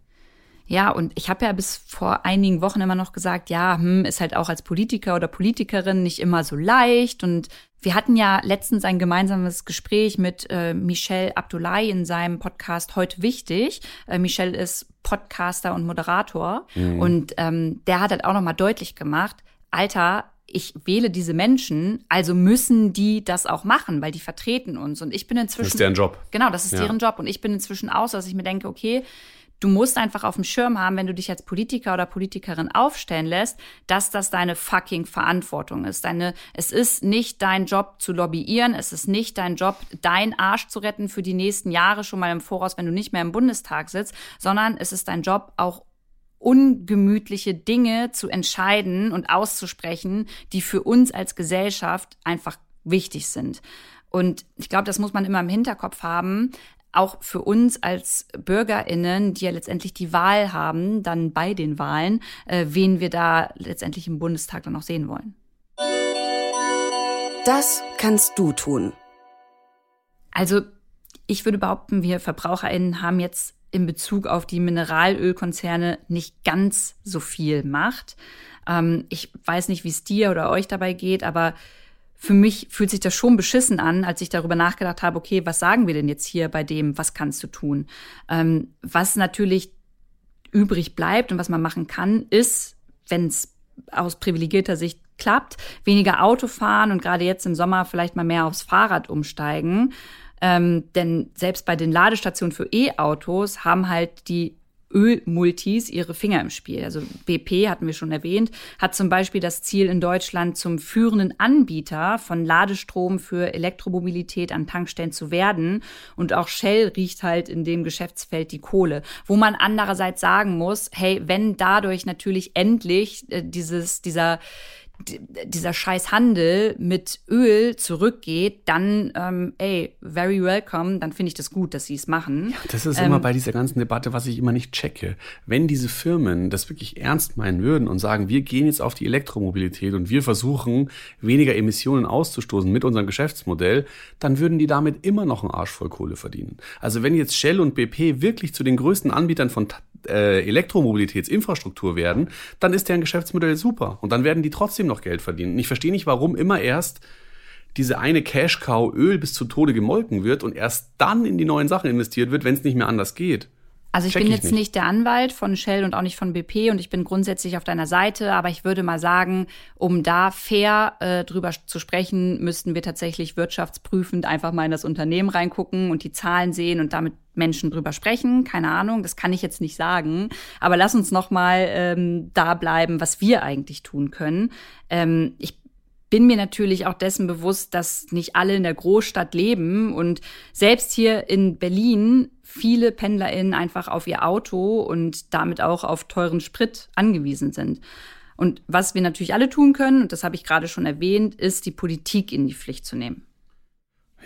[SPEAKER 6] Ja, und ich habe ja bis vor einigen Wochen immer noch gesagt, ja, hm, ist halt auch als Politiker oder Politikerin nicht immer so leicht. Und wir hatten ja letztens ein gemeinsames Gespräch mit äh, Michel Abdullahi in seinem Podcast Heute Wichtig. Äh, Michel ist Podcaster und Moderator. Mhm. Und ähm, der hat halt auch nochmal deutlich gemacht, Alter, ich wähle diese Menschen, also müssen die das auch machen, weil die vertreten uns. Und ich bin inzwischen. Das
[SPEAKER 5] ist deren Job.
[SPEAKER 6] Genau, das ist ja. deren Job. Und ich bin inzwischen aus, dass ich mir denke, okay, Du musst einfach auf dem Schirm haben, wenn du dich als Politiker oder Politikerin aufstellen lässt, dass das deine fucking Verantwortung ist. Deine, es ist nicht dein Job zu lobbyieren, es ist nicht dein Job, deinen Arsch zu retten für die nächsten Jahre schon mal im Voraus, wenn du nicht mehr im Bundestag sitzt, sondern es ist dein Job auch ungemütliche Dinge zu entscheiden und auszusprechen, die für uns als Gesellschaft einfach wichtig sind. Und ich glaube, das muss man immer im Hinterkopf haben, auch für uns als BürgerInnen, die ja letztendlich die Wahl haben, dann bei den Wahlen, äh, wen wir da letztendlich im Bundestag dann noch sehen wollen.
[SPEAKER 4] Das kannst du tun.
[SPEAKER 6] Also, ich würde behaupten, wir VerbraucherInnen haben jetzt in Bezug auf die Mineralölkonzerne nicht ganz so viel Macht. Ähm, ich weiß nicht, wie es dir oder euch dabei geht, aber für mich fühlt sich das schon beschissen an, als ich darüber nachgedacht habe, okay, was sagen wir denn jetzt hier bei dem, was kannst du tun? Ähm, was natürlich übrig bleibt und was man machen kann, ist, wenn es aus privilegierter Sicht klappt, weniger Auto fahren und gerade jetzt im Sommer vielleicht mal mehr aufs Fahrrad umsteigen. Ähm, denn selbst bei den Ladestationen für E-Autos haben halt die Ölmultis ihre Finger im Spiel. Also BP, hatten wir schon erwähnt, hat zum Beispiel das Ziel, in Deutschland zum führenden Anbieter von Ladestrom für Elektromobilität an Tankstellen zu werden. Und auch Shell riecht halt in dem Geschäftsfeld die Kohle. Wo man andererseits sagen muss, hey, wenn dadurch natürlich endlich äh, dieses, dieser dieser scheiß Handel mit Öl zurückgeht, dann, ähm, ey, very welcome, dann finde ich das gut, dass sie es machen.
[SPEAKER 5] Ja, das ist
[SPEAKER 6] ähm,
[SPEAKER 5] immer bei dieser ganzen Debatte, was ich immer nicht checke. Wenn diese Firmen das wirklich ernst meinen würden und sagen, wir gehen jetzt auf die Elektromobilität und wir versuchen, weniger Emissionen auszustoßen mit unserem Geschäftsmodell, dann würden die damit immer noch einen Arsch voll Kohle verdienen. Also wenn jetzt Shell und BP wirklich zu den größten Anbietern von äh, Elektromobilitätsinfrastruktur werden, dann ist deren Geschäftsmodell super. Und dann werden die trotzdem noch Geld verdienen. Und ich verstehe nicht, warum immer erst diese eine Cash-Cow Öl bis zu Tode gemolken wird und erst dann in die neuen Sachen investiert wird, wenn es nicht mehr anders geht.
[SPEAKER 6] Also ich Check bin jetzt nicht. nicht. der Anwalt von Shell und auch nicht von BP und ich bin grundsätzlich auf deiner Seite, aber ich würde mal sagen, um da fair äh, drüber zu sprechen, müssten wir tatsächlich wirtschaftsprüfend einfach mal in das Unternehmen reingucken und die Zahlen sehen und damit Menschen drüber sprechen. Keine Ahnung, das kann ich jetzt nicht sagen. Aber lass uns noch mal ähm, da bleiben, was wir eigentlich tun können. Ähm, ich bin mir natürlich auch dessen bewusst, dass nicht alle in der Großstadt leben und selbst hier in Berlin viele PendlerInnen einfach auf ihr Auto und damit auch auf teuren Sprit angewiesen sind. Und was wir natürlich alle tun können, und das habe ich gerade schon erwähnt, ist die Politik in die Pflicht zu nehmen.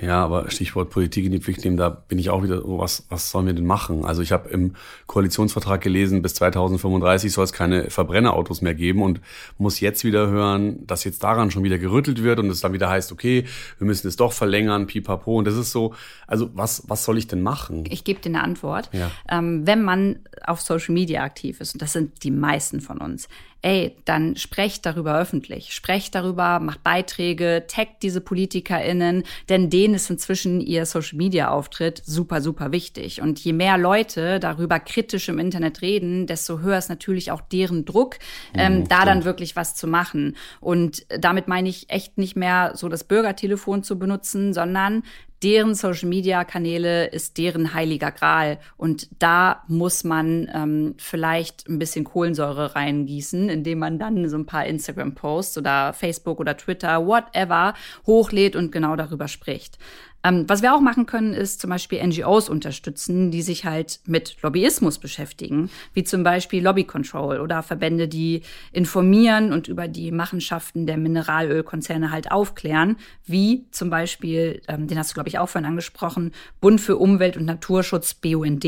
[SPEAKER 5] Ja, aber Stichwort Politik in die Pflicht nehmen, da bin ich auch wieder, oh, was, was sollen wir denn machen? Also ich habe im Koalitionsvertrag gelesen, bis 2035 soll es keine Verbrennerautos mehr geben und muss jetzt wieder hören, dass jetzt daran schon wieder gerüttelt wird und es dann wieder heißt, okay, wir müssen es doch verlängern, pipapo. Und das ist so, also was, was soll ich denn machen?
[SPEAKER 6] Ich gebe dir eine Antwort. Ja. Ähm, wenn man auf Social Media aktiv ist, und das sind die meisten von uns, ey, dann sprecht darüber öffentlich. Sprecht darüber, macht Beiträge, taggt diese PolitikerInnen, denn denen ist inzwischen ihr Social Media Auftritt super, super wichtig. Und je mehr Leute darüber kritisch im Internet reden, desto höher ist natürlich auch deren Druck, ähm, mhm, da dann wirklich was zu machen. Und damit meine ich echt nicht mehr so das Bürgertelefon zu benutzen, sondern deren Social-Media-Kanäle ist deren heiliger Gral. Und da muss man ähm, vielleicht ein bisschen Kohlensäure reingießen, indem man dann so ein paar Instagram-Posts oder Facebook oder Twitter, whatever, hochlädt und genau darüber spricht. Ähm, was wir auch machen können, ist zum Beispiel NGOs unterstützen, die sich halt mit Lobbyismus beschäftigen, wie zum Beispiel Lobby Control oder Verbände, die informieren und über die Machenschaften der Mineralölkonzerne halt aufklären, wie zum Beispiel, ähm, den hast du glaube ich auch vorhin angesprochen, Bund für Umwelt und Naturschutz BUND.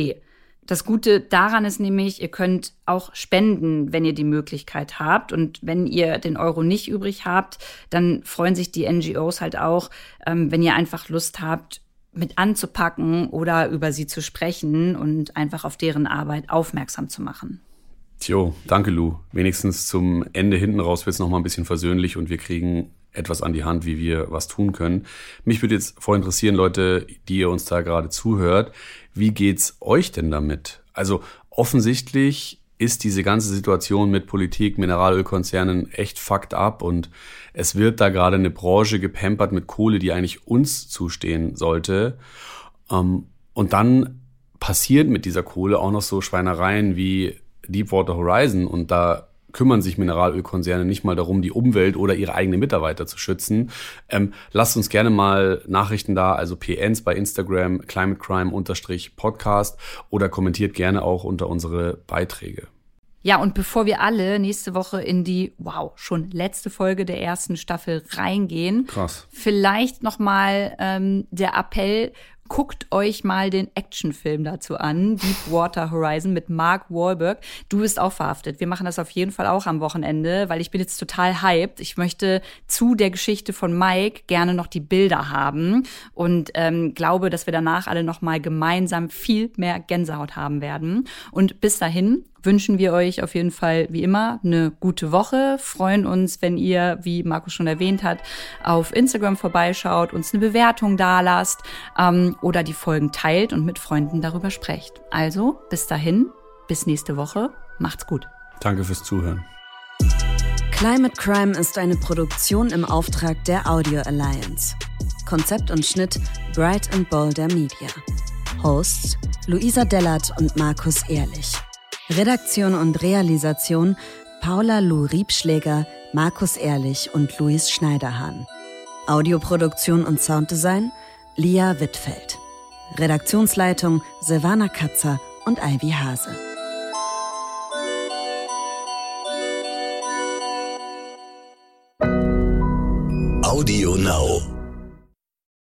[SPEAKER 6] Das Gute daran ist nämlich, ihr könnt auch spenden, wenn ihr die Möglichkeit habt. Und wenn ihr den Euro nicht übrig habt, dann freuen sich die NGOs halt auch, ähm, wenn ihr einfach Lust habt, mit anzupacken oder über sie zu sprechen und einfach auf deren Arbeit aufmerksam zu machen.
[SPEAKER 5] Tjo, danke Lou. Wenigstens zum Ende hinten raus wird es nochmal ein bisschen versöhnlich und wir kriegen etwas an die Hand, wie wir was tun können. Mich würde jetzt voll interessieren, Leute, die ihr uns da gerade zuhört, wie geht's euch denn damit? Also offensichtlich ist diese ganze Situation mit Politik, Mineralölkonzernen echt fucked up und es wird da gerade eine Branche gepampert mit Kohle, die eigentlich uns zustehen sollte. Ähm, und dann passiert mit dieser Kohle auch noch so Schweinereien wie Deepwater Horizon und da kümmern sich Mineralölkonzerne nicht mal darum, die Umwelt oder ihre eigenen Mitarbeiter zu schützen. Ähm, lasst uns gerne mal Nachrichten da, also PNs bei Instagram, Climate Crime Podcast oder kommentiert gerne auch unter unsere Beiträge.
[SPEAKER 6] Ja, und bevor wir alle nächste Woche in die, wow, schon letzte Folge der ersten Staffel reingehen,
[SPEAKER 5] Krass.
[SPEAKER 6] vielleicht noch mal ähm, der Appell, Guckt euch mal den Actionfilm dazu an, Deepwater Horizon mit Mark Wahlberg. Du bist auch verhaftet. Wir machen das auf jeden Fall auch am Wochenende, weil ich bin jetzt total hyped. Ich möchte zu der Geschichte von Mike gerne noch die Bilder haben und ähm, glaube, dass wir danach alle noch mal gemeinsam viel mehr Gänsehaut haben werden. Und bis dahin wünschen wir euch auf jeden Fall wie immer eine gute Woche. Freuen uns, wenn ihr, wie Markus schon erwähnt hat, auf Instagram vorbeischaut, uns eine Bewertung dalasst ähm, oder die Folgen teilt und mit Freunden darüber sprecht. Also bis dahin, bis nächste Woche. Macht's gut.
[SPEAKER 5] Danke fürs Zuhören.
[SPEAKER 4] Climate Crime ist eine Produktion im Auftrag der Audio Alliance. Konzept und Schnitt Bright and Bolder Media. Hosts Luisa Dellert und Markus Ehrlich. Redaktion und Realisation Paula Lou Riebschläger, Markus Ehrlich und Luis Schneiderhahn. Audioproduktion und Sounddesign Lia Wittfeld. Redaktionsleitung Silvana Katzer und Ivy Hase.
[SPEAKER 3] Audio Now.